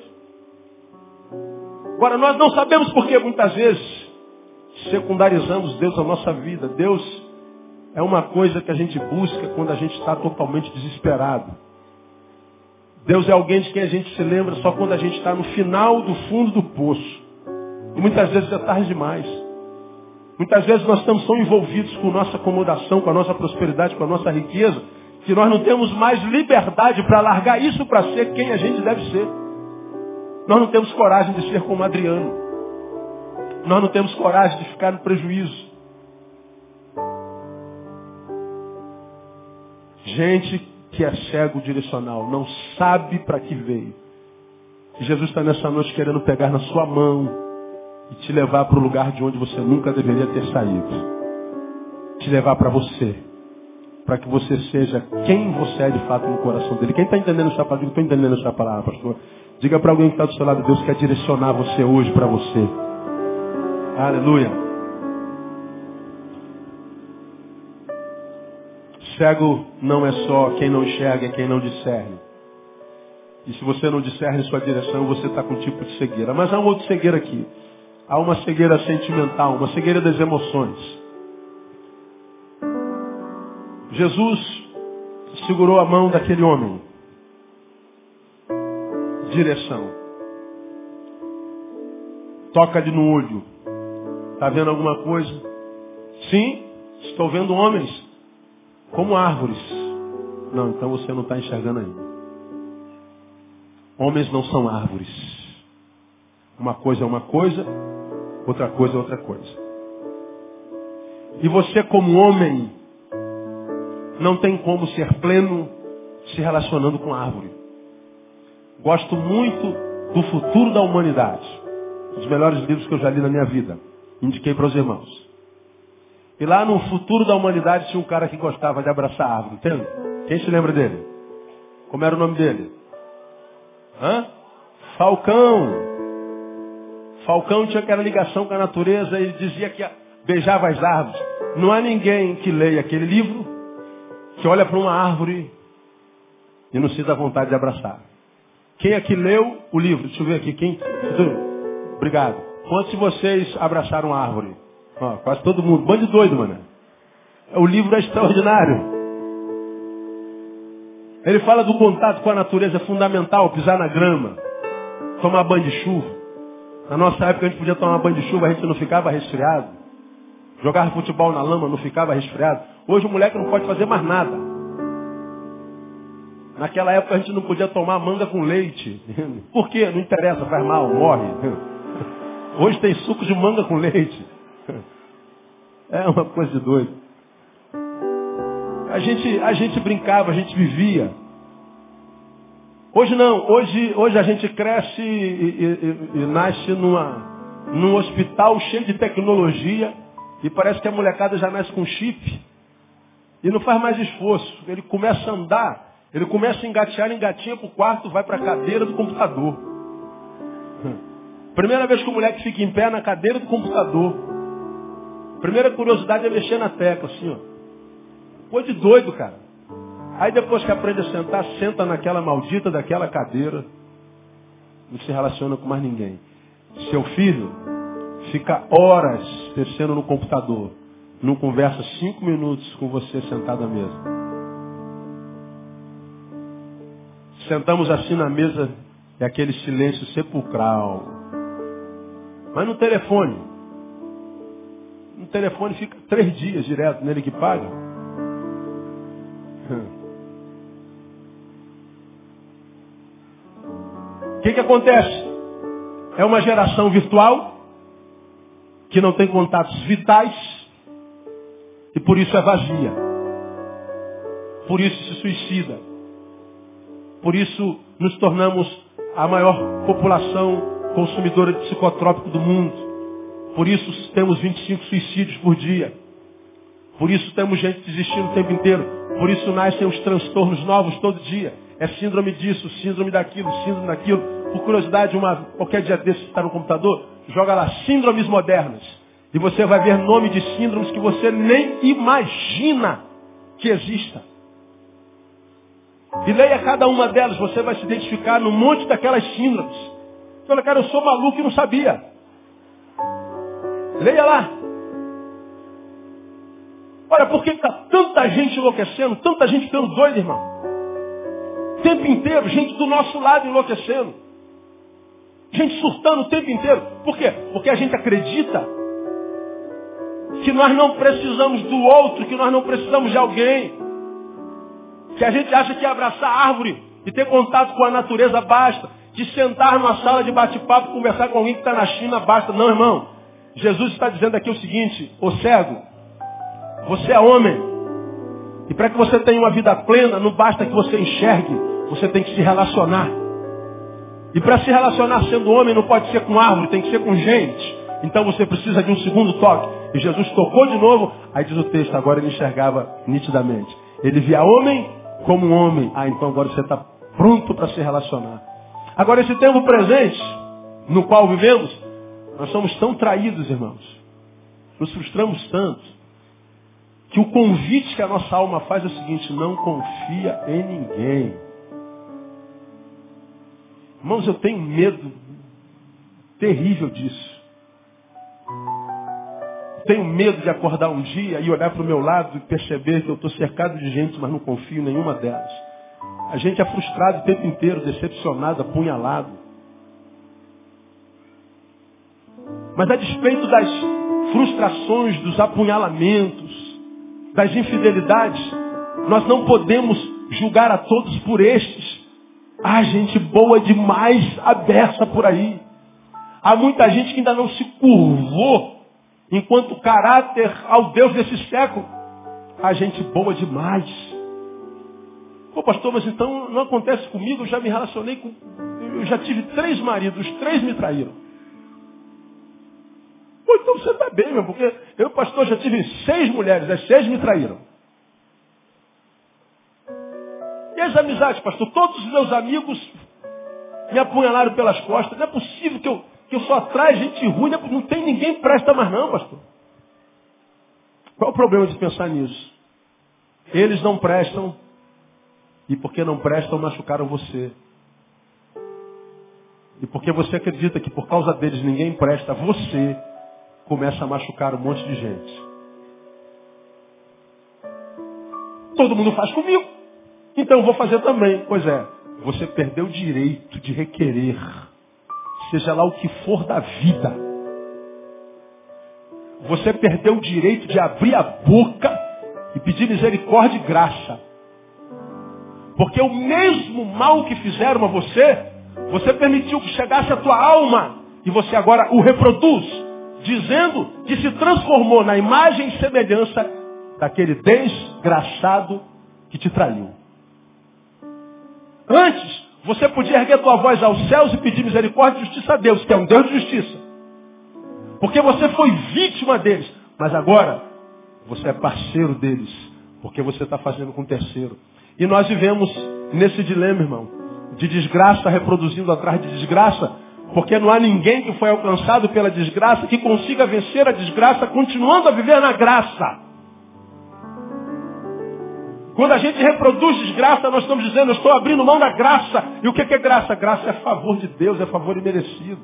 Agora, nós não sabemos por que muitas vezes secundarizamos Deus na nossa vida. Deus é uma coisa que a gente busca quando a gente está totalmente desesperado. Deus é alguém de quem a gente se lembra só quando a gente está no final do fundo do poço. E muitas vezes é tarde demais. Muitas vezes nós estamos tão envolvidos com nossa acomodação, com a nossa prosperidade, com a nossa riqueza, que nós não temos mais liberdade para largar isso para ser quem a gente deve ser. Nós não temos coragem de ser como Adriano. Nós não temos coragem de ficar no prejuízo. Gente que é cego direcional, não sabe para que veio. Jesus está nessa noite querendo pegar na sua mão e te levar para o lugar de onde você nunca deveria ter saído. Te levar para você. Para que você seja quem você é de fato no coração dele. Quem está entendendo essa palavra? Estou entendendo essa palavra, pastor. Diga para alguém que está do seu lado, Deus quer direcionar você hoje para você. Aleluia. Cego não é só quem não enxerga, é quem não discerne. E se você não discerne sua direção, você está com um tipo de cegueira. Mas há um outro cegueira aqui. Há uma cegueira sentimental, uma cegueira das emoções. Jesus segurou a mão daquele homem. Direção. Toca-lhe no olho. Está vendo alguma coisa? Sim, estou vendo homens como árvores. Não, então você não está enxergando ainda. Homens não são árvores. Uma coisa é uma coisa, outra coisa é outra coisa. E você, como homem, não tem como ser pleno se relacionando com árvore. Gosto muito do futuro da humanidade. Um dos melhores livros que eu já li na minha vida. Indiquei para os irmãos. E lá no futuro da humanidade tinha um cara que gostava de abraçar árvore, entende? Quem se lembra dele? Como era o nome dele? Hã? Falcão. Falcão tinha aquela ligação com a natureza, ele dizia que beijava as árvores. Não há ninguém que leia aquele livro, que olha para uma árvore e não dá vontade de abraçar. Quem aqui leu o livro? Deixa eu ver aqui. Quem? Obrigado. Quantos de vocês abraçaram a árvore? Ó, quase todo mundo. Bando de doido, mano. O livro é extraordinário. Ele fala do contato com a natureza é fundamental, pisar na grama, tomar banho de chuva. Na nossa época a gente podia tomar banho de chuva, a gente não ficava resfriado. Jogar futebol na lama, não ficava resfriado. Hoje o moleque não pode fazer mais nada. Naquela época a gente não podia tomar manga com leite. Por quê? Não interessa, faz mal, morre. Hoje tem suco de manga com leite. É uma coisa de doido. A gente, a gente brincava, a gente vivia. Hoje não, hoje, hoje a gente cresce e, e, e nasce numa, num hospital cheio de tecnologia e parece que a molecada já nasce com chip e não faz mais esforço. Ele começa a andar, ele começa a engatear, engatinha para o quarto, vai para a cadeira do computador. Primeira vez que o moleque fica em pé na cadeira do computador. Primeira curiosidade é mexer na tecla, assim, ó. Coisa de doido, cara. Aí depois que aprende a sentar, senta naquela maldita daquela cadeira. Não se relaciona com mais ninguém. Seu filho fica horas descendo no computador. Não conversa cinco minutos com você sentado à mesa. Sentamos assim na mesa, é aquele silêncio sepulcral. Mas no telefone, no telefone fica três dias direto nele que paga. Que, que acontece? É uma geração virtual que não tem contatos vitais e por isso é vazia. Por isso se suicida. Por isso nos tornamos a maior população consumidora de psicotrópico do mundo. Por isso temos 25 suicídios por dia. Por isso temos gente desistindo o tempo inteiro. Por isso nascem os transtornos novos todo dia. É síndrome disso, síndrome daquilo, síndrome daquilo. Por curiosidade, uma, qualquer dia desse está no computador, joga lá síndromes modernas. E você vai ver nome de síndromes que você nem imagina que exista. E leia cada uma delas, você vai se identificar no monte daquelas síndromes. Fala, cara, eu sou maluco e não sabia. Leia lá. Olha, por que está tanta gente enlouquecendo, tanta gente ficando doida, irmão? O tempo inteiro, gente do nosso lado enlouquecendo. Gente surtando o tempo inteiro. Por quê? Porque a gente acredita que nós não precisamos do outro, que nós não precisamos de alguém. Que a gente acha que abraçar árvore e ter contato com a natureza basta. De sentar numa sala de bate-papo, conversar com alguém que está na China basta. Não, irmão. Jesus está dizendo aqui o seguinte, ô cego, você é homem, E para que você tenha uma vida plena, não basta que você enxergue, você tem que se relacionar. E para se relacionar sendo homem não pode ser com árvore, tem que ser com gente. Então você precisa de um segundo toque. E Jesus tocou de novo, aí diz o texto, agora ele enxergava nitidamente. Ele via homem como um homem. Ah, então agora você está pronto para se relacionar. Agora esse tempo presente, no qual vivemos, nós somos tão traídos, irmãos. Nos frustramos tanto. Que o convite que a nossa alma faz é o seguinte, não confia em ninguém. Irmãos, eu tenho medo terrível disso. Tenho medo de acordar um dia e olhar para o meu lado e perceber que eu estou cercado de gente, mas não confio em nenhuma delas. A gente é frustrado o tempo inteiro, decepcionado, apunhalado. Mas a despeito das frustrações, dos apunhalamentos, das infidelidades, nós não podemos julgar a todos por estes. Há gente boa demais aberta por aí. Há muita gente que ainda não se curvou enquanto caráter ao Deus desse século. Há gente boa demais. Pô, pastor, mas então não acontece comigo, eu já me relacionei com. Eu já tive três maridos, os três me traíram. Pô, então você está bem, meu, porque eu, pastor, já tive seis mulheres, as seis me traíram. E as amizades, pastor? Todos os meus amigos me apunhalaram pelas costas. Não é possível que eu, que eu só atraia gente ruim, não, é não tem ninguém presta mais não, pastor. Qual o problema de pensar nisso? Eles não prestam, e porque não prestam, machucaram você. E porque você acredita que por causa deles ninguém presta, você começa a machucar um monte de gente. Todo mundo faz comigo. Então vou fazer também. Pois é, você perdeu o direito de requerer seja lá o que for da vida. Você perdeu o direito de abrir a boca e pedir misericórdia e graça. Porque o mesmo mal que fizeram a você, você permitiu que chegasse à tua alma e você agora o reproduz, dizendo que se transformou na imagem e semelhança daquele desgraçado que te traiu. Antes, você podia erguer tua voz aos céus e pedir misericórdia e justiça a Deus, que é um Deus de justiça. Porque você foi vítima deles. Mas agora, você é parceiro deles. Porque você está fazendo com o terceiro. E nós vivemos nesse dilema, irmão. De desgraça reproduzindo atrás de desgraça. Porque não há ninguém que foi alcançado pela desgraça que consiga vencer a desgraça continuando a viver na graça. Quando a gente reproduz desgraça, nós estamos dizendo, eu estou abrindo mão da graça. E o que é graça? Graça é favor de Deus, é favor imerecido.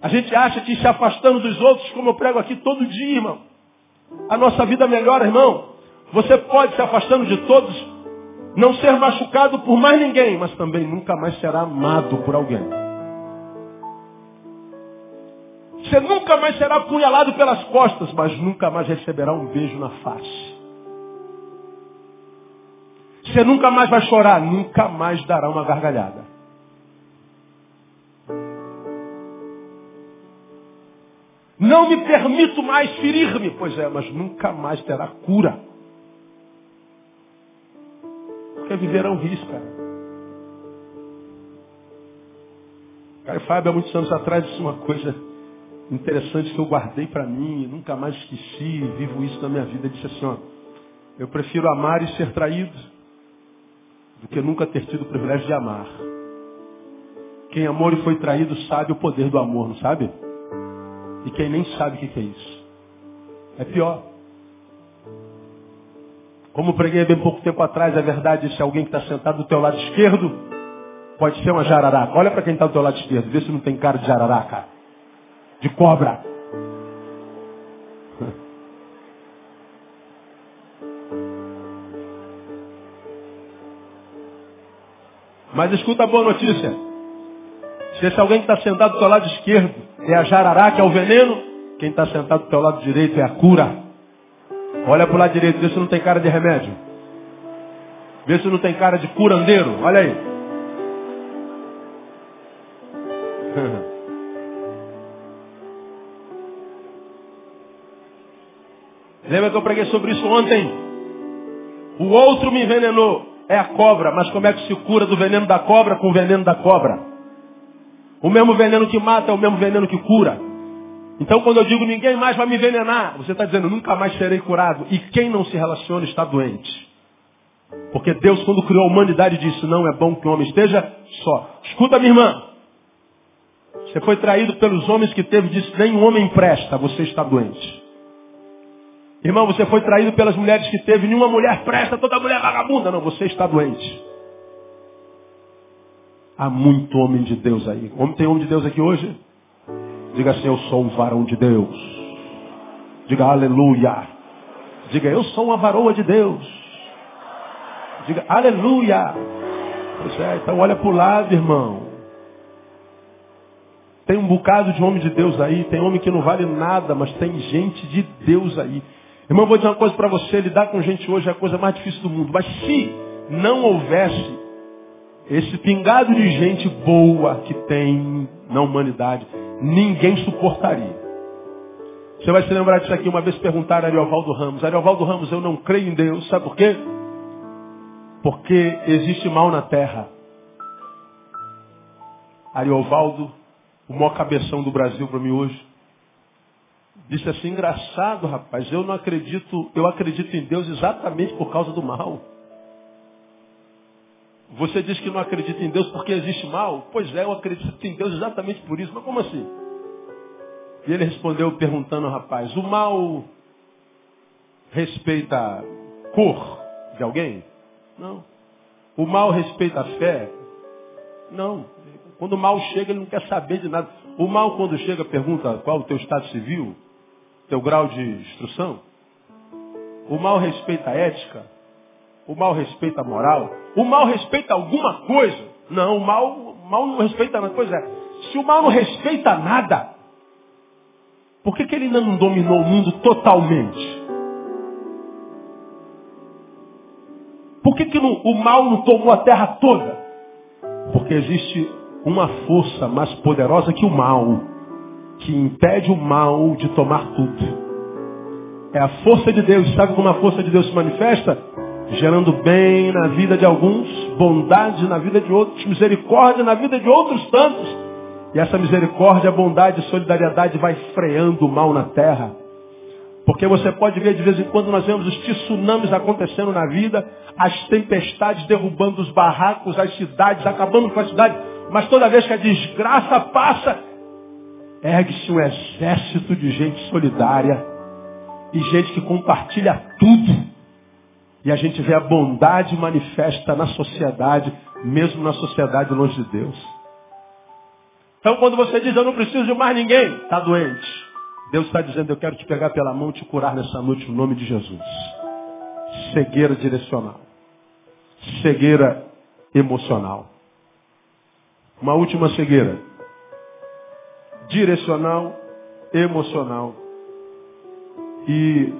A gente acha que se afastando dos outros, como eu prego aqui todo dia, irmão, a nossa vida melhora, irmão. Você pode se afastando de todos, não ser machucado por mais ninguém, mas também nunca mais será amado por alguém. Você nunca mais será apunhalado pelas costas, mas nunca mais receberá um beijo na face. Você nunca mais vai chorar, nunca mais dará uma gargalhada. Não me permito mais ferir-me. Pois é, mas nunca mais terá cura. Porque viver um risco, cara. Caio Fábio, há muitos anos atrás, disse uma coisa interessante que eu guardei para mim, nunca mais esqueci, vivo isso na minha vida. Ele disse assim, ó, eu prefiro amar e ser traído do que nunca ter tido o privilégio de amar. Quem amou e foi traído sabe o poder do amor, não sabe? E quem nem sabe o que é isso. É pior. Como preguei bem pouco tempo atrás, é verdade, se alguém que está sentado do teu lado esquerdo pode ser uma jararaca. Olha para quem está do teu lado esquerdo, vê se não tem cara de jararaca de cobra. Mas escuta a boa notícia. Se esse alguém que está sentado do teu lado esquerdo é a jarará, que é o veneno, quem está sentado do teu lado direito é a cura. Olha para o lado direito, vê se não tem cara de remédio. Vê se não tem cara de curandeiro. Olha aí. Lembra que eu preguei sobre isso ontem? O outro me envenenou. É a cobra, mas como é que se cura do veneno da cobra com o veneno da cobra? O mesmo veneno que mata é o mesmo veneno que cura. Então quando eu digo ninguém mais vai me envenenar, você está dizendo nunca mais serei curado. E quem não se relaciona está doente. Porque Deus, quando criou a humanidade, disse, não é bom que o homem esteja só. Escuta, minha irmã. Você foi traído pelos homens que teve, disse, nem um homem presta, você está doente. Irmão, você foi traído pelas mulheres que teve, nenhuma mulher presta, toda mulher vagabunda. Não, você está doente. Há muito homem de Deus aí. Tem homem de Deus aqui hoje? Diga assim, eu sou um varão de Deus. Diga aleluia. Diga, eu sou uma varoa de Deus. Diga aleluia. Pois é, então olha para o lado, irmão. Tem um bocado de homem de Deus aí, tem homem que não vale nada, mas tem gente de Deus aí. Irmão, vou dizer uma coisa para você, lidar com gente hoje é a coisa mais difícil do mundo. Mas se não houvesse esse pingado de gente boa que tem na humanidade, ninguém suportaria. Você vai se lembrar disso aqui, uma vez perguntaram a Ariovaldo Ramos. Ariovaldo Ramos, eu não creio em Deus, sabe por quê? Porque existe mal na terra. Ariovaldo, o maior cabeção do Brasil para mim hoje, disse assim, engraçado rapaz, eu não acredito, eu acredito em Deus exatamente por causa do mal. Você diz que não acredita em Deus porque existe mal? Pois é, eu acredito em Deus exatamente por isso. Mas como assim? E ele respondeu perguntando ao rapaz, o mal respeita a cor de alguém? Não. O mal respeita a fé? Não. Quando o mal chega, ele não quer saber de nada. O mal, quando chega, pergunta qual o teu estado civil, teu grau de instrução. O mal respeita a ética. O mal respeita a moral. O mal respeita alguma coisa. Não, o mal, o mal não respeita nada. Pois é, se o mal não respeita nada, por que, que ele não dominou o mundo totalmente? Por que, que o mal não tomou a terra toda? Porque existe uma força mais poderosa que o mal, que impede o mal de tomar tudo. É a força de Deus. Sabe como a força de Deus se manifesta? gerando bem na vida de alguns, bondade na vida de outros, misericórdia na vida de outros tantos. E essa misericórdia, bondade e solidariedade vai freando o mal na terra. Porque você pode ver de vez em quando nós vemos os tsunamis acontecendo na vida, as tempestades derrubando os barracos, as cidades, acabando com a cidade. Mas toda vez que a desgraça passa, ergue-se um exército de gente solidária e gente que compartilha tudo e a gente vê a bondade manifesta na sociedade, mesmo na sociedade longe de Deus. Então quando você diz, eu não preciso de mais ninguém, está doente. Deus está dizendo, eu quero te pegar pela mão e te curar nessa noite no nome de Jesus. Cegueira direcional. Cegueira emocional. Uma última cegueira. Direcional, emocional. E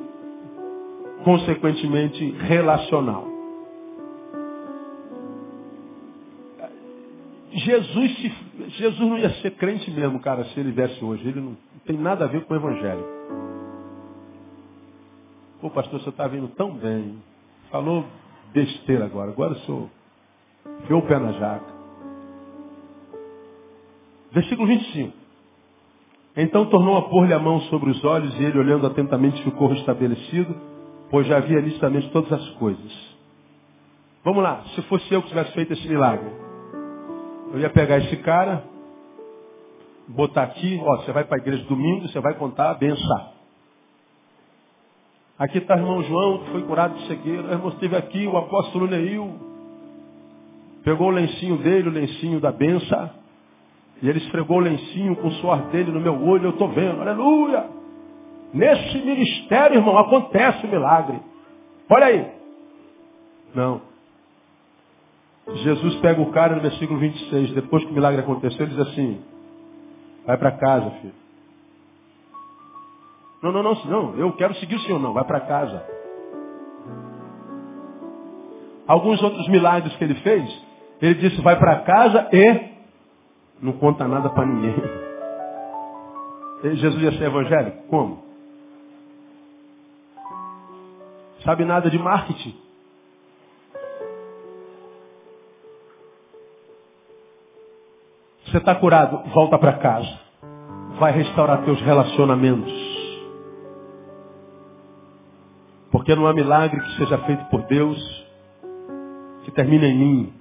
consequentemente relacional. Jesus, se, Jesus não ia ser crente mesmo, cara, se ele viesse hoje. Ele não, não tem nada a ver com o Evangelho. Pô, pastor, você está vindo tão bem. Falou besteira agora. Agora o senhor o pé na jaca. Versículo 25. Então tornou a pôr-lhe a mão sobre os olhos e ele, olhando atentamente, ficou restabelecido pois já havia nitidamente todas as coisas. Vamos lá, se fosse eu que tivesse feito esse milagre, eu ia pegar esse cara, botar aqui, ó, você vai para a igreja domingo, você vai contar a benção. Aqui está o irmão João, que foi curado de cegueira. O irmão esteve aqui, o apóstolo Neil. Pegou o lencinho dele, o lencinho da benção. E ele esfregou o lencinho com o suor dele no meu olho, eu estou vendo. Aleluia! Nesse ministério, irmão, acontece milagre. Olha aí. Não. Jesus pega o cara no versículo 26, depois que o milagre aconteceu, ele diz assim, vai para casa, filho. Não, não, não, não, eu quero seguir o Senhor, não, vai para casa. Alguns outros milagres que ele fez, ele disse, vai para casa e não conta nada para ninguém. Jesus ia ser evangélico? Como? sabe nada de marketing. Você está curado, volta para casa. Vai restaurar teus relacionamentos. Porque não há milagre que seja feito por Deus que termine em mim.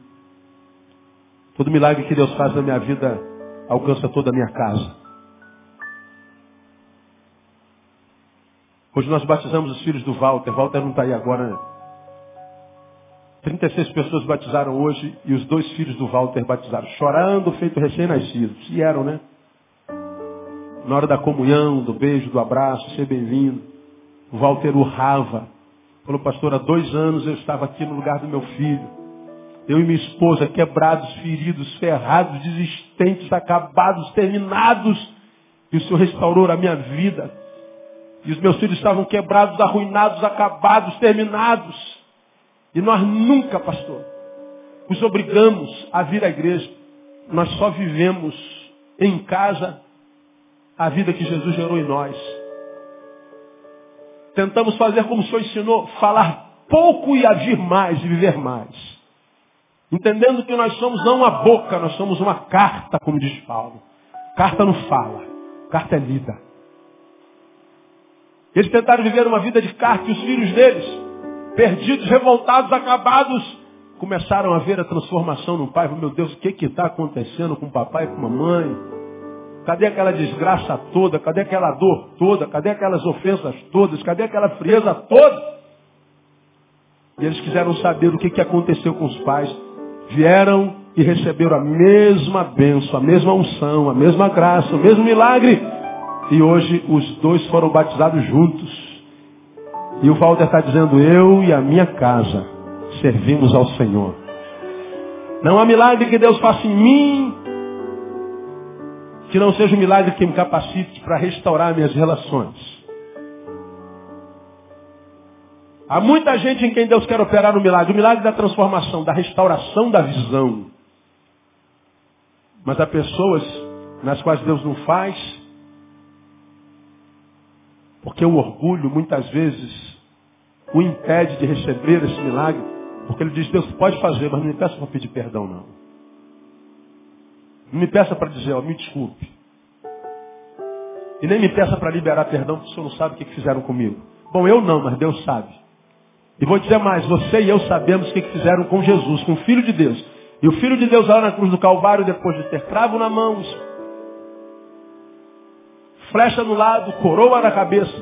Todo milagre que Deus faz na minha vida alcança toda a minha casa. Hoje nós batizamos os filhos do Walter. Walter não está aí agora, né? 36 pessoas batizaram hoje e os dois filhos do Walter batizaram, chorando, feito recém-nascidos. E eram, né? Na hora da comunhão, do beijo, do abraço, ser bem-vindo. O Walter urrava. Falou, pastor, há dois anos eu estava aqui no lugar do meu filho. Eu e minha esposa, quebrados, feridos, ferrados, desistentes, acabados, terminados. E o Senhor restaurou a minha vida. E os meus filhos estavam quebrados, arruinados, acabados, terminados. E nós nunca, pastor, os obrigamos a vir à igreja. Nós só vivemos em casa a vida que Jesus gerou em nós. Tentamos fazer como o Senhor ensinou, falar pouco e agir mais e viver mais. Entendendo que nós somos não uma boca, nós somos uma carta, como diz Paulo. Carta não fala, carta é lida. Eles tentaram viver uma vida de carta e os filhos deles, perdidos, revoltados, acabados, começaram a ver a transformação no pai. Meu Deus, o que está acontecendo com o papai e com a mamãe? Cadê aquela desgraça toda? Cadê aquela dor toda? Cadê aquelas ofensas todas? Cadê aquela frieza toda? E eles quiseram saber o que, que aconteceu com os pais. Vieram e receberam a mesma bênção, a mesma unção, a mesma graça, o mesmo milagre e hoje os dois foram batizados juntos. E o Walter está dizendo, eu e a minha casa servimos ao Senhor. Não há milagre que Deus faça em mim que não seja um milagre que me capacite para restaurar minhas relações. Há muita gente em quem Deus quer operar o milagre, o milagre da transformação, da restauração da visão. Mas há pessoas nas quais Deus não faz, porque o orgulho muitas vezes o impede de receber esse milagre. Porque ele diz, Deus pode fazer, mas não me peça para pedir perdão não. Não me peça para dizer, ó, me desculpe. E nem me peça para liberar perdão, porque o senhor não sabe o que fizeram comigo. Bom, eu não, mas Deus sabe. E vou dizer mais, você e eu sabemos o que fizeram com Jesus, com o Filho de Deus. E o Filho de Deus lá na cruz do Calvário, depois de ter cravo na mão, flecha no lado, coroa na cabeça,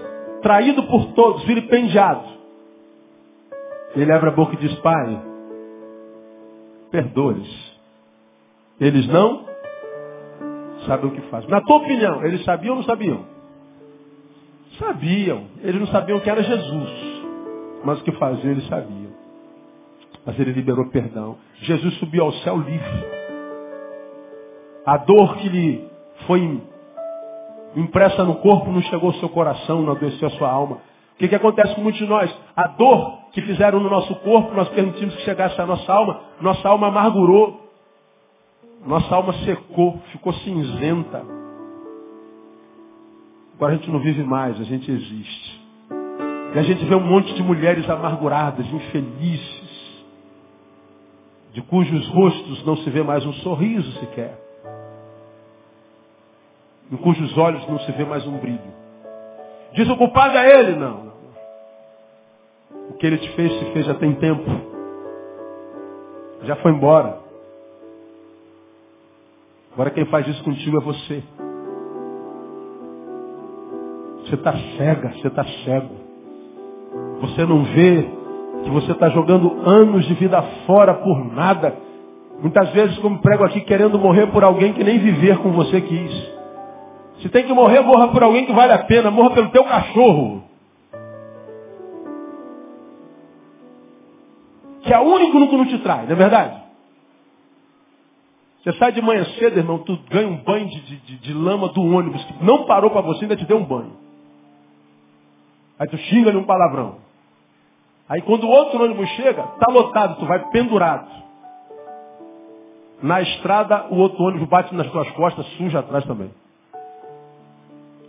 traído por todos, vilipendiado. Ele abre a boca e diz, Pai, perdoe-lhes. Eles não sabem o que fazem. Na tua opinião, eles sabiam ou não sabiam? Sabiam. Eles não sabiam que era Jesus. Mas o que faziam, eles sabiam. Mas ele liberou perdão. Jesus subiu ao céu livre. A dor que lhe foi impressa no corpo não chegou ao seu coração, não adoeceu a sua alma. O que, que acontece com muitos de nós? A dor que fizeram no nosso corpo, nós permitimos que chegasse à nossa alma, nossa alma amargurou, nossa alma secou, ficou cinzenta. Agora a gente não vive mais, a gente existe. E a gente vê um monte de mulheres amarguradas, infelizes, de cujos rostos não se vê mais um sorriso sequer em cujos olhos não se vê mais um brilho. Diz o culpado é ele? Não. O que ele te fez, se fez já tem tempo. Já foi embora. Agora quem faz isso contigo é você. Você está cega, você está cego. Você não vê que você está jogando anos de vida fora por nada. Muitas vezes, como prego aqui, querendo morrer por alguém que nem viver com você quis. Se tem que morrer, morra por alguém que vale a pena. Morra pelo teu cachorro. Que é o único que não te trai, não é verdade? Você sai de manhã cedo, irmão, tu ganha um banho de, de, de lama do ônibus que não parou para você, ainda te deu um banho. Aí tu xinga num palavrão. Aí quando o outro ônibus chega, tá lotado, tu vai pendurado. Na estrada, o outro ônibus bate nas tuas costas, suja atrás também.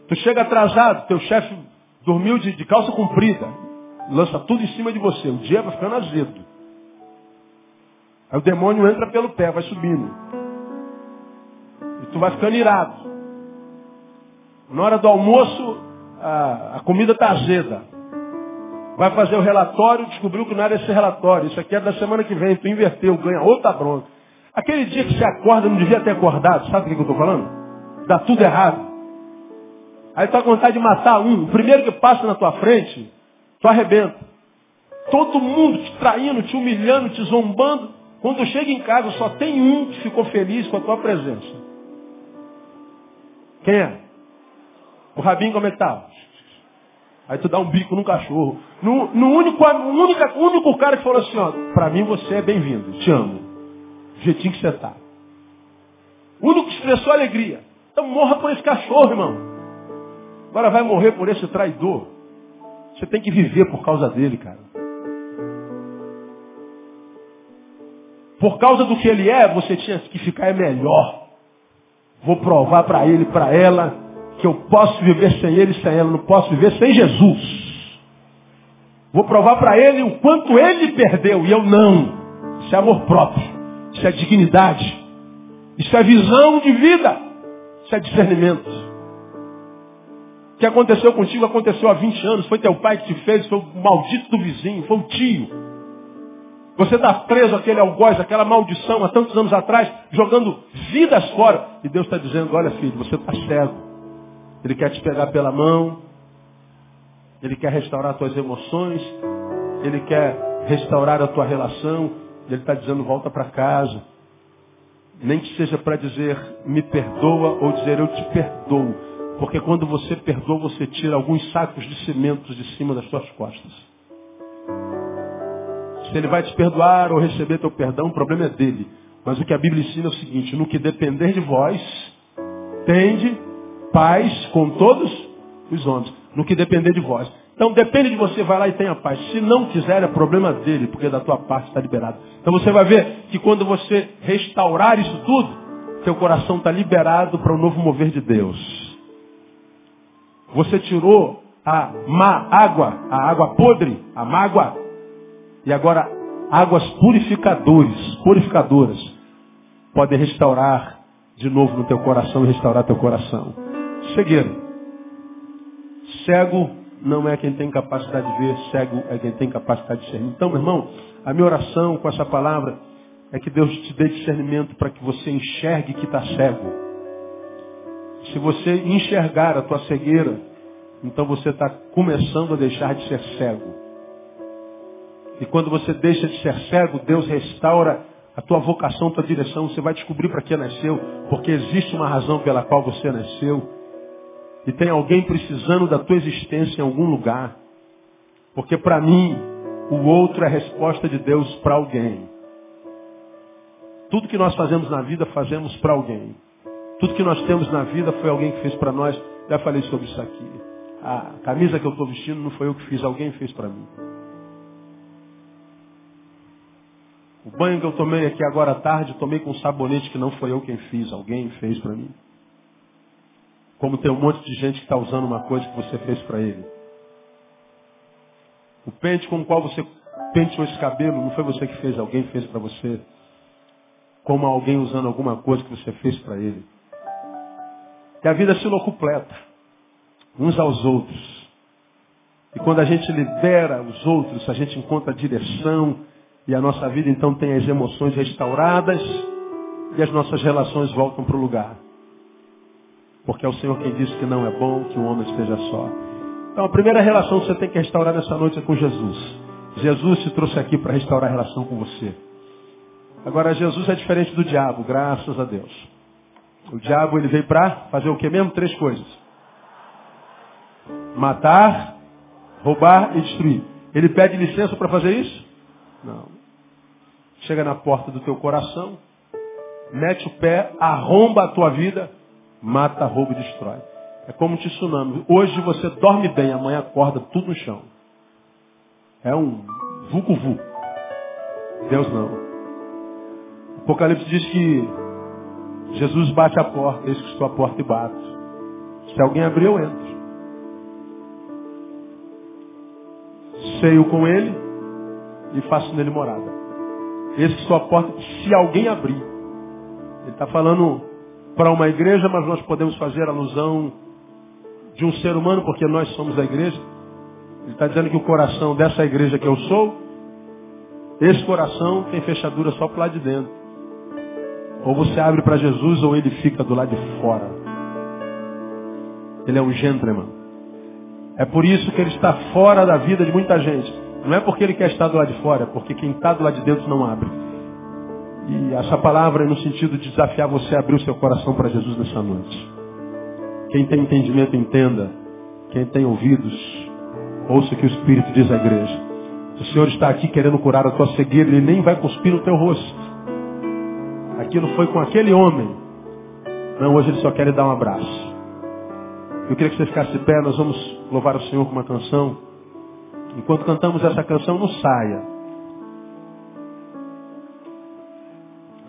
Tu chega atrasado, teu chefe dormiu de, de calça comprida. lança tudo em cima de você. O dia vai ficando azedo. Aí o demônio entra pelo pé, vai subindo. E tu vai ficando irado. Na hora do almoço, a, a comida está azeda. Vai fazer o relatório, descobriu que não era esse relatório. Isso aqui é da semana que vem. Tu inverteu, ganha outra bronca. Aquele dia que você acorda, não devia ter acordado. Sabe o que eu estou falando? Dá tudo errado. Aí tu tá com vontade de matar um. O primeiro que passa na tua frente, tu arrebenta. Todo mundo te traindo, te humilhando, te zombando. Quando chega em casa, só tem um que ficou feliz com a tua presença. Quem é? O Rabinho como é que tá? Aí tu dá um bico num cachorro. No, no único, no único, único cara que falou assim, ó, pra mim você é bem-vindo, te amo. Do jeitinho que você tá. O único que expressou alegria. Então morra por esse cachorro, irmão. Agora vai morrer por esse traidor. Você tem que viver por causa dele, cara. Por causa do que ele é, você tinha que ficar é melhor. Vou provar para ele, para ela, que eu posso viver sem ele, sem ela, não posso viver sem Jesus. Vou provar para ele o quanto ele perdeu e eu não. Isso é amor próprio. Isso é dignidade. Isso é visão de vida. Isso é discernimento que aconteceu contigo aconteceu há 20 anos, foi teu pai que te fez, foi o maldito do vizinho, foi o tio. Você está preso àquele algoz, aquela maldição há tantos anos atrás, jogando vidas fora. E Deus está dizendo, olha filho, você está cego. Ele quer te pegar pela mão, ele quer restaurar tuas emoções, ele quer restaurar a tua relação, ele está dizendo, volta para casa. Nem que seja para dizer, me perdoa, ou dizer, eu te perdoo. Porque quando você perdoa, você tira alguns sacos de cimentos de cima das suas costas. Se ele vai te perdoar ou receber teu perdão, o problema é dele. Mas o que a Bíblia ensina é o seguinte, no que depender de vós, tende paz com todos os homens. No que depender de vós. Então depende de você, vai lá e tenha paz. Se não quiser, é problema dele, porque da tua parte está liberado. Então você vai ver que quando você restaurar isso tudo, seu coração está liberado para o novo mover de Deus. Você tirou a má água, a água podre, a mágoa, e agora águas purificadores, purificadoras, podem restaurar de novo no teu coração e restaurar teu coração. Cegueira. Cego não é quem tem capacidade de ver, cego é quem tem capacidade de discernir. Então, meu irmão, a minha oração com essa palavra é que Deus te dê discernimento para que você enxergue que está cego. Se você enxergar a tua cegueira, então você está começando a deixar de ser cego. E quando você deixa de ser cego, Deus restaura a tua vocação, a tua direção. Você vai descobrir para que nasceu, porque existe uma razão pela qual você nasceu. E tem alguém precisando da tua existência em algum lugar. Porque para mim, o outro é a resposta de Deus para alguém. Tudo que nós fazemos na vida, fazemos para alguém. Tudo que nós temos na vida foi alguém que fez para nós. Já falei sobre isso aqui. A camisa que eu estou vestindo não foi eu que fiz, alguém fez para mim. O banho que eu tomei aqui agora à tarde, tomei com sabonete que não foi eu quem fiz, alguém fez para mim. Como tem um monte de gente que está usando uma coisa que você fez para ele. O pente com o qual você penteou esse cabelo, não foi você que fez, alguém fez para você. Como alguém usando alguma coisa que você fez para ele. E a vida se completa uns aos outros. E quando a gente libera os outros, a gente encontra a direção e a nossa vida então tem as emoções restauradas e as nossas relações voltam para o lugar. Porque é o Senhor quem diz que não é bom que um homem esteja só. Então a primeira relação que você tem que restaurar nessa noite é com Jesus. Jesus te trouxe aqui para restaurar a relação com você. Agora Jesus é diferente do diabo, graças a Deus. O diabo ele veio para fazer o que mesmo? Três coisas. Matar, roubar e destruir. Ele pede licença para fazer isso? Não. Chega na porta do teu coração, mete o pé, arromba a tua vida, mata, rouba e destrói. É como um tsunami. Hoje você dorme bem, amanhã acorda tudo no chão. É um vucu-vu. Deus não. O Apocalipse diz que Jesus bate a porta, eis que estou à porta e bato. Se alguém abrir, eu entro. ceio com ele e faço nele morada. Esse que a porta, se alguém abrir. Ele está falando para uma igreja, mas nós podemos fazer alusão de um ser humano, porque nós somos a igreja. Ele está dizendo que o coração dessa igreja que eu sou, esse coração tem fechadura só para lado de dentro. Ou você abre para Jesus ou ele fica do lado de fora. Ele é um gentleman. É por isso que ele está fora da vida de muita gente. Não é porque ele quer estar do lado de fora, é porque quem está do lado de dentro não abre. E essa palavra é no sentido de desafiar você a abrir o seu coração para Jesus nessa noite. Quem tem entendimento, entenda. Quem tem ouvidos, ouça o que o Espírito diz à igreja. O Senhor está aqui querendo curar a tua cegueira, Ele nem vai cuspir no teu rosto. Aquilo foi com aquele homem. Não, hoje Ele só quer lhe dar um abraço. Eu queria que você ficasse de pé, nós vamos louvar o Senhor com uma canção. Enquanto cantamos essa canção, não saia.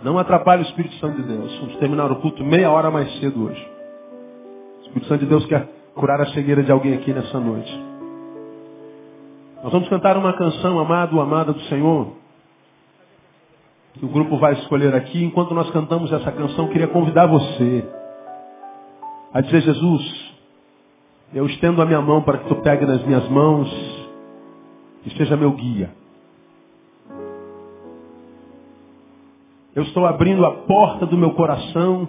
Não atrapalhe o Espírito Santo de Deus. Vamos terminar o culto meia hora mais cedo hoje. O Espírito Santo de Deus quer curar a cegueira de alguém aqui nessa noite. Nós vamos cantar uma canção, amado, amada do Senhor, que o grupo vai escolher aqui. Enquanto nós cantamos essa canção, queria convidar você a dizer, Jesus, eu estendo a minha mão para que tu pegue nas minhas mãos e seja meu guia. Eu estou abrindo a porta do meu coração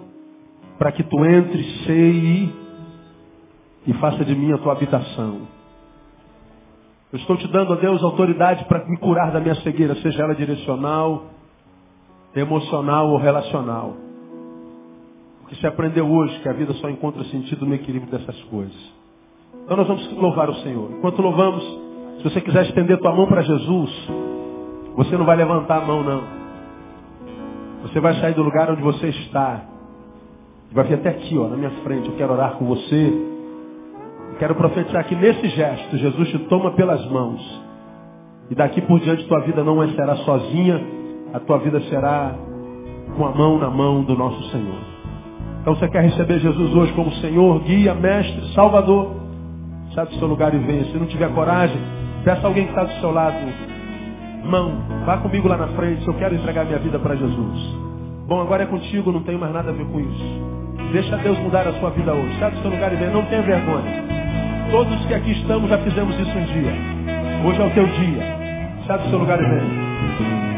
para que tu entre, sei e faça de mim a tua habitação. Eu estou te dando a Deus autoridade para me curar da minha cegueira, seja ela direcional, emocional ou relacional. Porque você aprendeu hoje que a vida só encontra sentido no equilíbrio dessas coisas. Então nós vamos louvar o Senhor. Enquanto louvamos, se você quiser estender tua mão para Jesus, você não vai levantar a mão não. Você vai sair do lugar onde você está. Vai vir até aqui, ó, na minha frente. Eu quero orar com você. Eu quero profetizar que nesse gesto, Jesus te toma pelas mãos. E daqui por diante tua vida não será sozinha, a tua vida será com a mão na mão do nosso Senhor. Então você quer receber Jesus hoje como Senhor, guia, mestre, salvador? Sai do seu lugar e venha. Se não tiver coragem, peça alguém que está do seu lado mão, vá comigo lá na frente, eu quero entregar minha vida para Jesus. Bom, agora é contigo, não tenho mais nada a ver com isso. Deixa Deus mudar a sua vida hoje. Sai do seu lugar e vem, não tenha vergonha. Todos que aqui estamos já fizemos isso um dia. Hoje é o teu dia. Sai do seu lugar e vem.